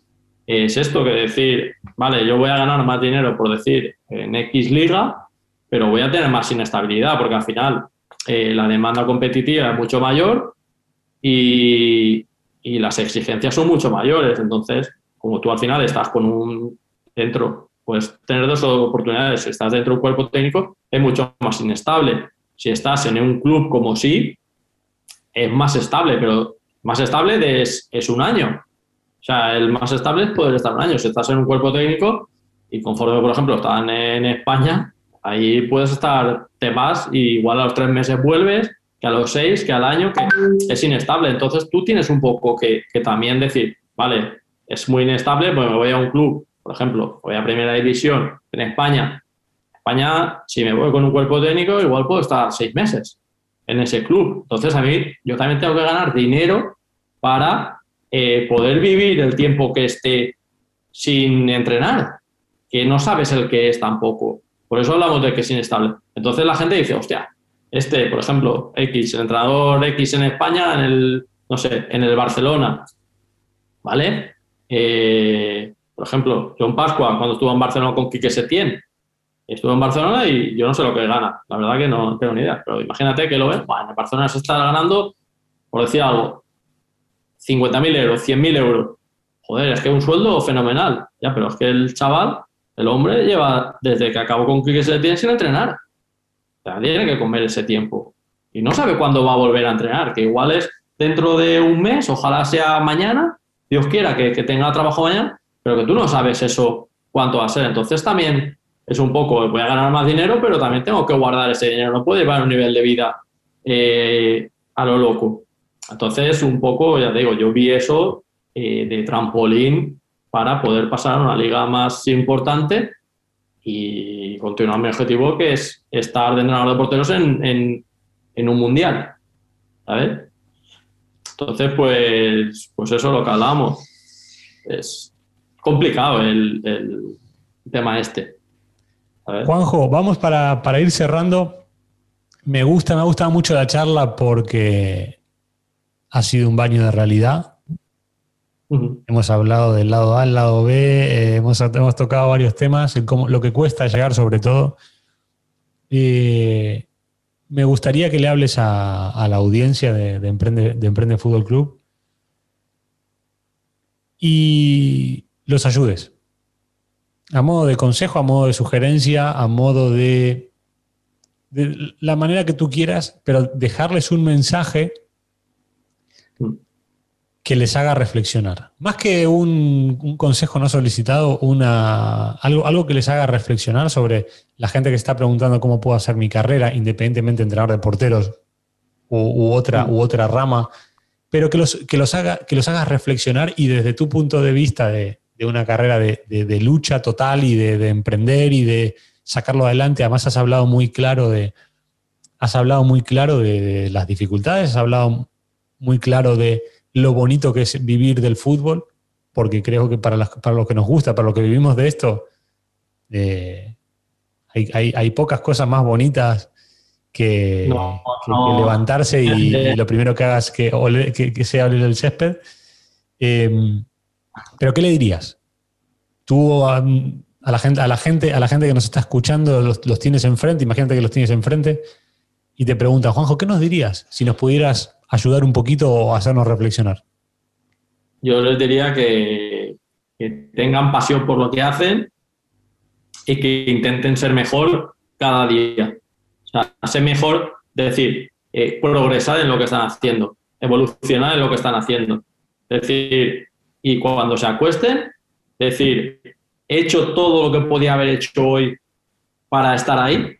es esto que decir, vale, yo voy a ganar más dinero por decir en X liga, pero voy a tener más inestabilidad porque al final eh, la demanda competitiva es mucho mayor y, las exigencias son mucho mayores. Entonces, como tú al final estás con un dentro, pues tener dos oportunidades. Si estás dentro de un cuerpo técnico, es mucho más inestable. Si estás en un club como sí, es más estable, pero más estable es, es un año. O sea, el más estable es poder estar un año. Si estás en un cuerpo técnico y conforme, por ejemplo, están en España, ahí puedes estar, te vas y igual a los tres meses vuelves que a los seis, que al año, que es inestable. Entonces tú tienes un poco que, también decir, vale, es muy inestable, pues me voy a un club, por ejemplo, voy a Primera División en España. España, si me voy con un cuerpo técnico, igual puedo estar seis meses en ese club. Entonces a mí, yo también tengo que ganar dinero para eh, poder vivir el tiempo que esté sin entrenar, que no sabes el que es tampoco. Por eso hablamos de que es inestable. Entonces la gente dice, hostia, este, por ejemplo, X, el entrenador X en España, en el, no sé, en el Barcelona, ¿vale? Eh, por ejemplo, John Pascua, cuando estuvo en Barcelona con Quique Setién, Estuvo en Barcelona y yo no sé lo que gana. La verdad que no tengo ni idea. Pero imagínate que lo ves. Bueno, en Barcelona se está ganando, por decir algo, 50.000 euros, 100.000 euros. Joder, es que un sueldo fenomenal. Ya, pero es que el chaval, el hombre, lleva desde que acabó con Quique tiene sin entrenar. O tiene que comer ese tiempo. Y no sabe cuándo va a volver a entrenar, que igual es dentro de un mes, ojalá sea mañana, Dios quiera que, que tenga trabajo mañana, pero que tú no sabes eso cuánto va a ser. Entonces también es un poco, voy a ganar más dinero, pero también tengo que guardar ese dinero. No puedo llevar un nivel de vida eh, a lo loco. Entonces, un poco, ya digo, yo vi eso eh, de trampolín para poder pasar a una liga más importante y continuar mi objetivo, que es estar de entrenador de porteros en, un mundial. ¿Sabes? Entonces, pues, pues eso es lo que hablamos. Es complicado el, tema este. Juanjo, vamos para, para ir cerrando. Me gusta, me ha gustado mucho la charla porque ha sido un baño de realidad. Hemos hablado del lado A, el lado B, eh, hemos, hemos, tocado varios temas, lo que cuesta llegar sobre todo. Eh, me gustaría que le hables a, la audiencia de, Emprende, de Emprende Fútbol Club y los ayudes. A modo de consejo, a modo de sugerencia, a modo de, de la manera que tú quieras, pero dejarles un mensaje que les haga reflexionar. Más que un, consejo no solicitado, una, algo, algo, que les haga reflexionar sobre la gente que está preguntando cómo puedo hacer mi carrera, independientemente de entrenador de porteros u, otra, u otra rama, pero que los, que, los haga, que los hagas reflexionar y desde tu punto de vista de, una carrera de, lucha total y de, emprender y de sacarlo adelante, además has hablado muy claro de, has hablado muy claro de las dificultades, has hablado muy claro de lo bonito que es vivir del fútbol, porque creo que para, para los que nos gusta, para los que vivimos de esto, eh, hay, pocas cosas más bonitas que, levantarse y, lo primero que hagas que, que, sea oler el césped. Em, pero ¿qué le dirías? Tú a, la gente, a, la gente, a la gente que nos está escuchando, los, los tienes enfrente, imagínate que los tienes enfrente, y te preguntan, Juanjo, ¿qué nos dirías si nos pudieras ayudar un poquito o hacernos reflexionar? Yo les diría que, tengan pasión por lo que hacen y que intenten ser mejor cada día. O sea, ser mejor, decir, eh, progresar en lo que están haciendo, evolucionar en lo que están haciendo. Es decir, y cuando se acuesten, decir, he hecho todo lo que podía haber hecho hoy para estar ahí,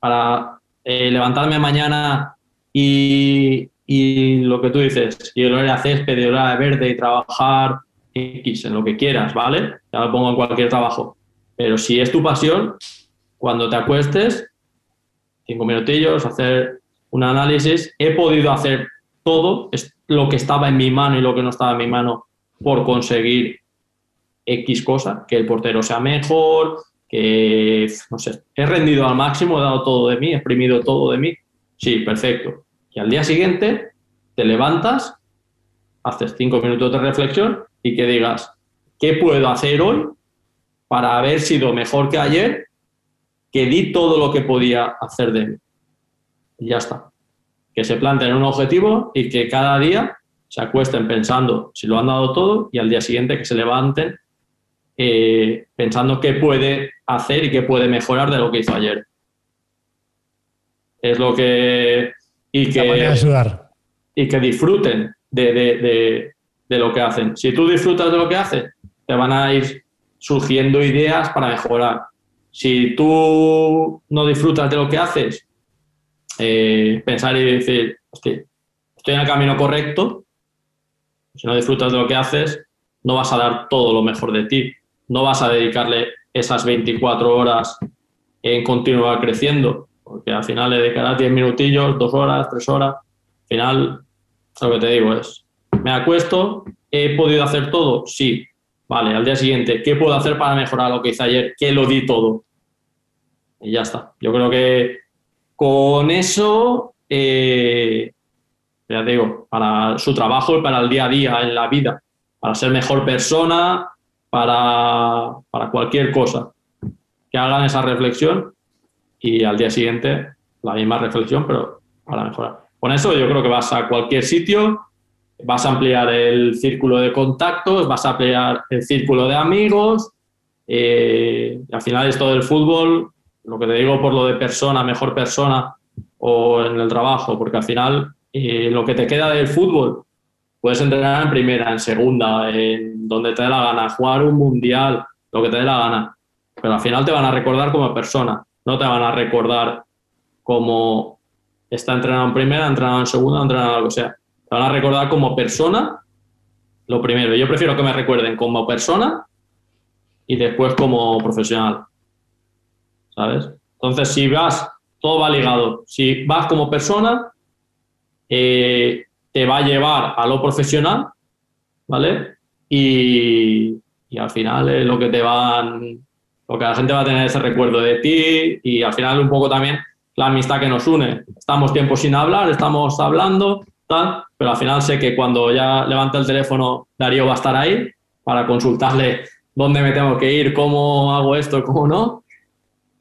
para eh, levantarme mañana y, lo que tú dices, y el a césped, y a verde y trabajar X en lo que quieras, ¿vale? Ya lo pongo en cualquier trabajo. Pero si es tu pasión, cuando te acuestes, cinco minutillos, hacer un análisis, he podido hacer todo es lo que estaba en mi mano y lo que no estaba en mi mano por conseguir X cosa, que el portero sea mejor, que, no sé, he rendido al máximo, he dado todo de mí, he exprimido todo de mí. Sí, perfecto. Y al día siguiente te levantas, haces cinco minutos de reflexión y que digas, ¿qué puedo hacer hoy para haber sido mejor que ayer, que di todo lo que podía hacer de mí? Y ya está. Que se planteen un objetivo y que cada día se acuesten pensando si lo han dado todo y al día siguiente que se levanten eh, pensando qué puede hacer y qué puede mejorar de lo que hizo ayer. Es lo que y que, ayudar. y que disfruten de, lo que hacen. Si tú disfrutas de lo que haces, te van a ir surgiendo ideas para mejorar. Si tú no disfrutas de lo que haces, eh, pensar y decir, estoy en el camino correcto, si no disfrutas de lo que haces, no vas a dar todo lo mejor de ti. No vas a dedicarle esas 24 horas en continuar creciendo porque al final le dedicarás 10 minutillos, 2 horas, 3 horas. Al final, lo que te digo es, me acuesto, ¿he podido hacer todo? Sí. Vale, al día siguiente, ¿qué puedo hacer para mejorar lo que hice ayer? ¿Qué lo di todo? Y ya está. Yo creo que con eso, eh, ya digo, para su trabajo y para el día a día en la vida, para ser mejor persona, para, para cualquier cosa que hagan esa reflexión y al día siguiente la misma reflexión, pero para mejorar. Con eso yo creo que vas a cualquier sitio, vas a ampliar el círculo de contactos, vas a ampliar el círculo de amigos. Eh, al final esto del fútbol, lo que te digo por lo de persona, mejor persona o en el trabajo, porque al final eh, lo que te queda del fútbol, puedes entrenar en primera, en segunda, en donde te dé la gana, jugar un mundial, lo que te dé la gana. Pero al final te van a recordar como persona, no te van a recordar como está entrenado en primera, entrenado en segunda, entrenado en lo que sea. Te van a recordar como persona, lo primero. Yo prefiero que me recuerden como persona y después como profesional. ¿Sabes? Entonces, si vas, todo va ligado. Si vas como persona, eh, te va a llevar a lo profesional, ¿vale? Y, y al final es lo que te van, lo que la gente va a tener ese recuerdo de ti y al final un poco también la amistad que nos une. Estamos tiempo sin hablar, estamos hablando, tal, pero al final sé que cuando ya levanta el teléfono, Darío va a estar ahí para consultarle dónde me tengo que ir, cómo hago esto, cómo no.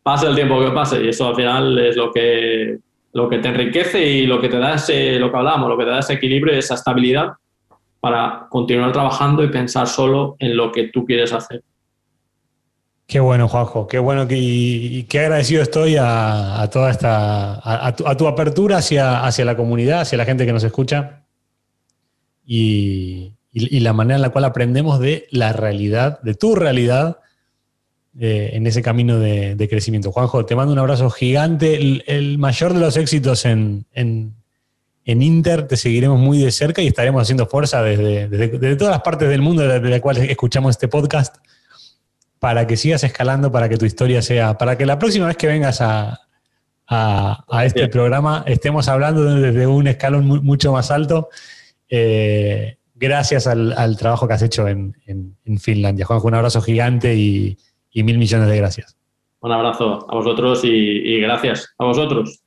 Pase el tiempo que pase y eso al final es lo que, lo que te enriquece y lo que te da ese, lo que hablamos, lo que te da ese equilibrio, esa estabilidad para continuar trabajando y pensar solo en lo que tú quieres hacer. Qué bueno, Juanjo, qué bueno que, y qué agradecido estoy a, toda esta, a, tu, apertura hacia, la comunidad, hacia la gente que nos escucha y, la manera en la cual aprendemos de la realidad, de tu realidad eh, en ese camino de, crecimiento. Juanjo, te mando un abrazo gigante, el, mayor de los éxitos en, Inter, te seguiremos muy de cerca y estaremos haciendo fuerza desde, todas las partes del mundo de la cual escuchamos este podcast para que sigas escalando, para que tu historia sea, para que la próxima vez que vengas a, este programa estemos hablando desde un escalón mucho más alto. Eh, gracias al, trabajo que has hecho en, Finlandia. Juanjo, un abrazo gigante y, mil millones de gracias. Un abrazo a vosotros y gracias a vosotros.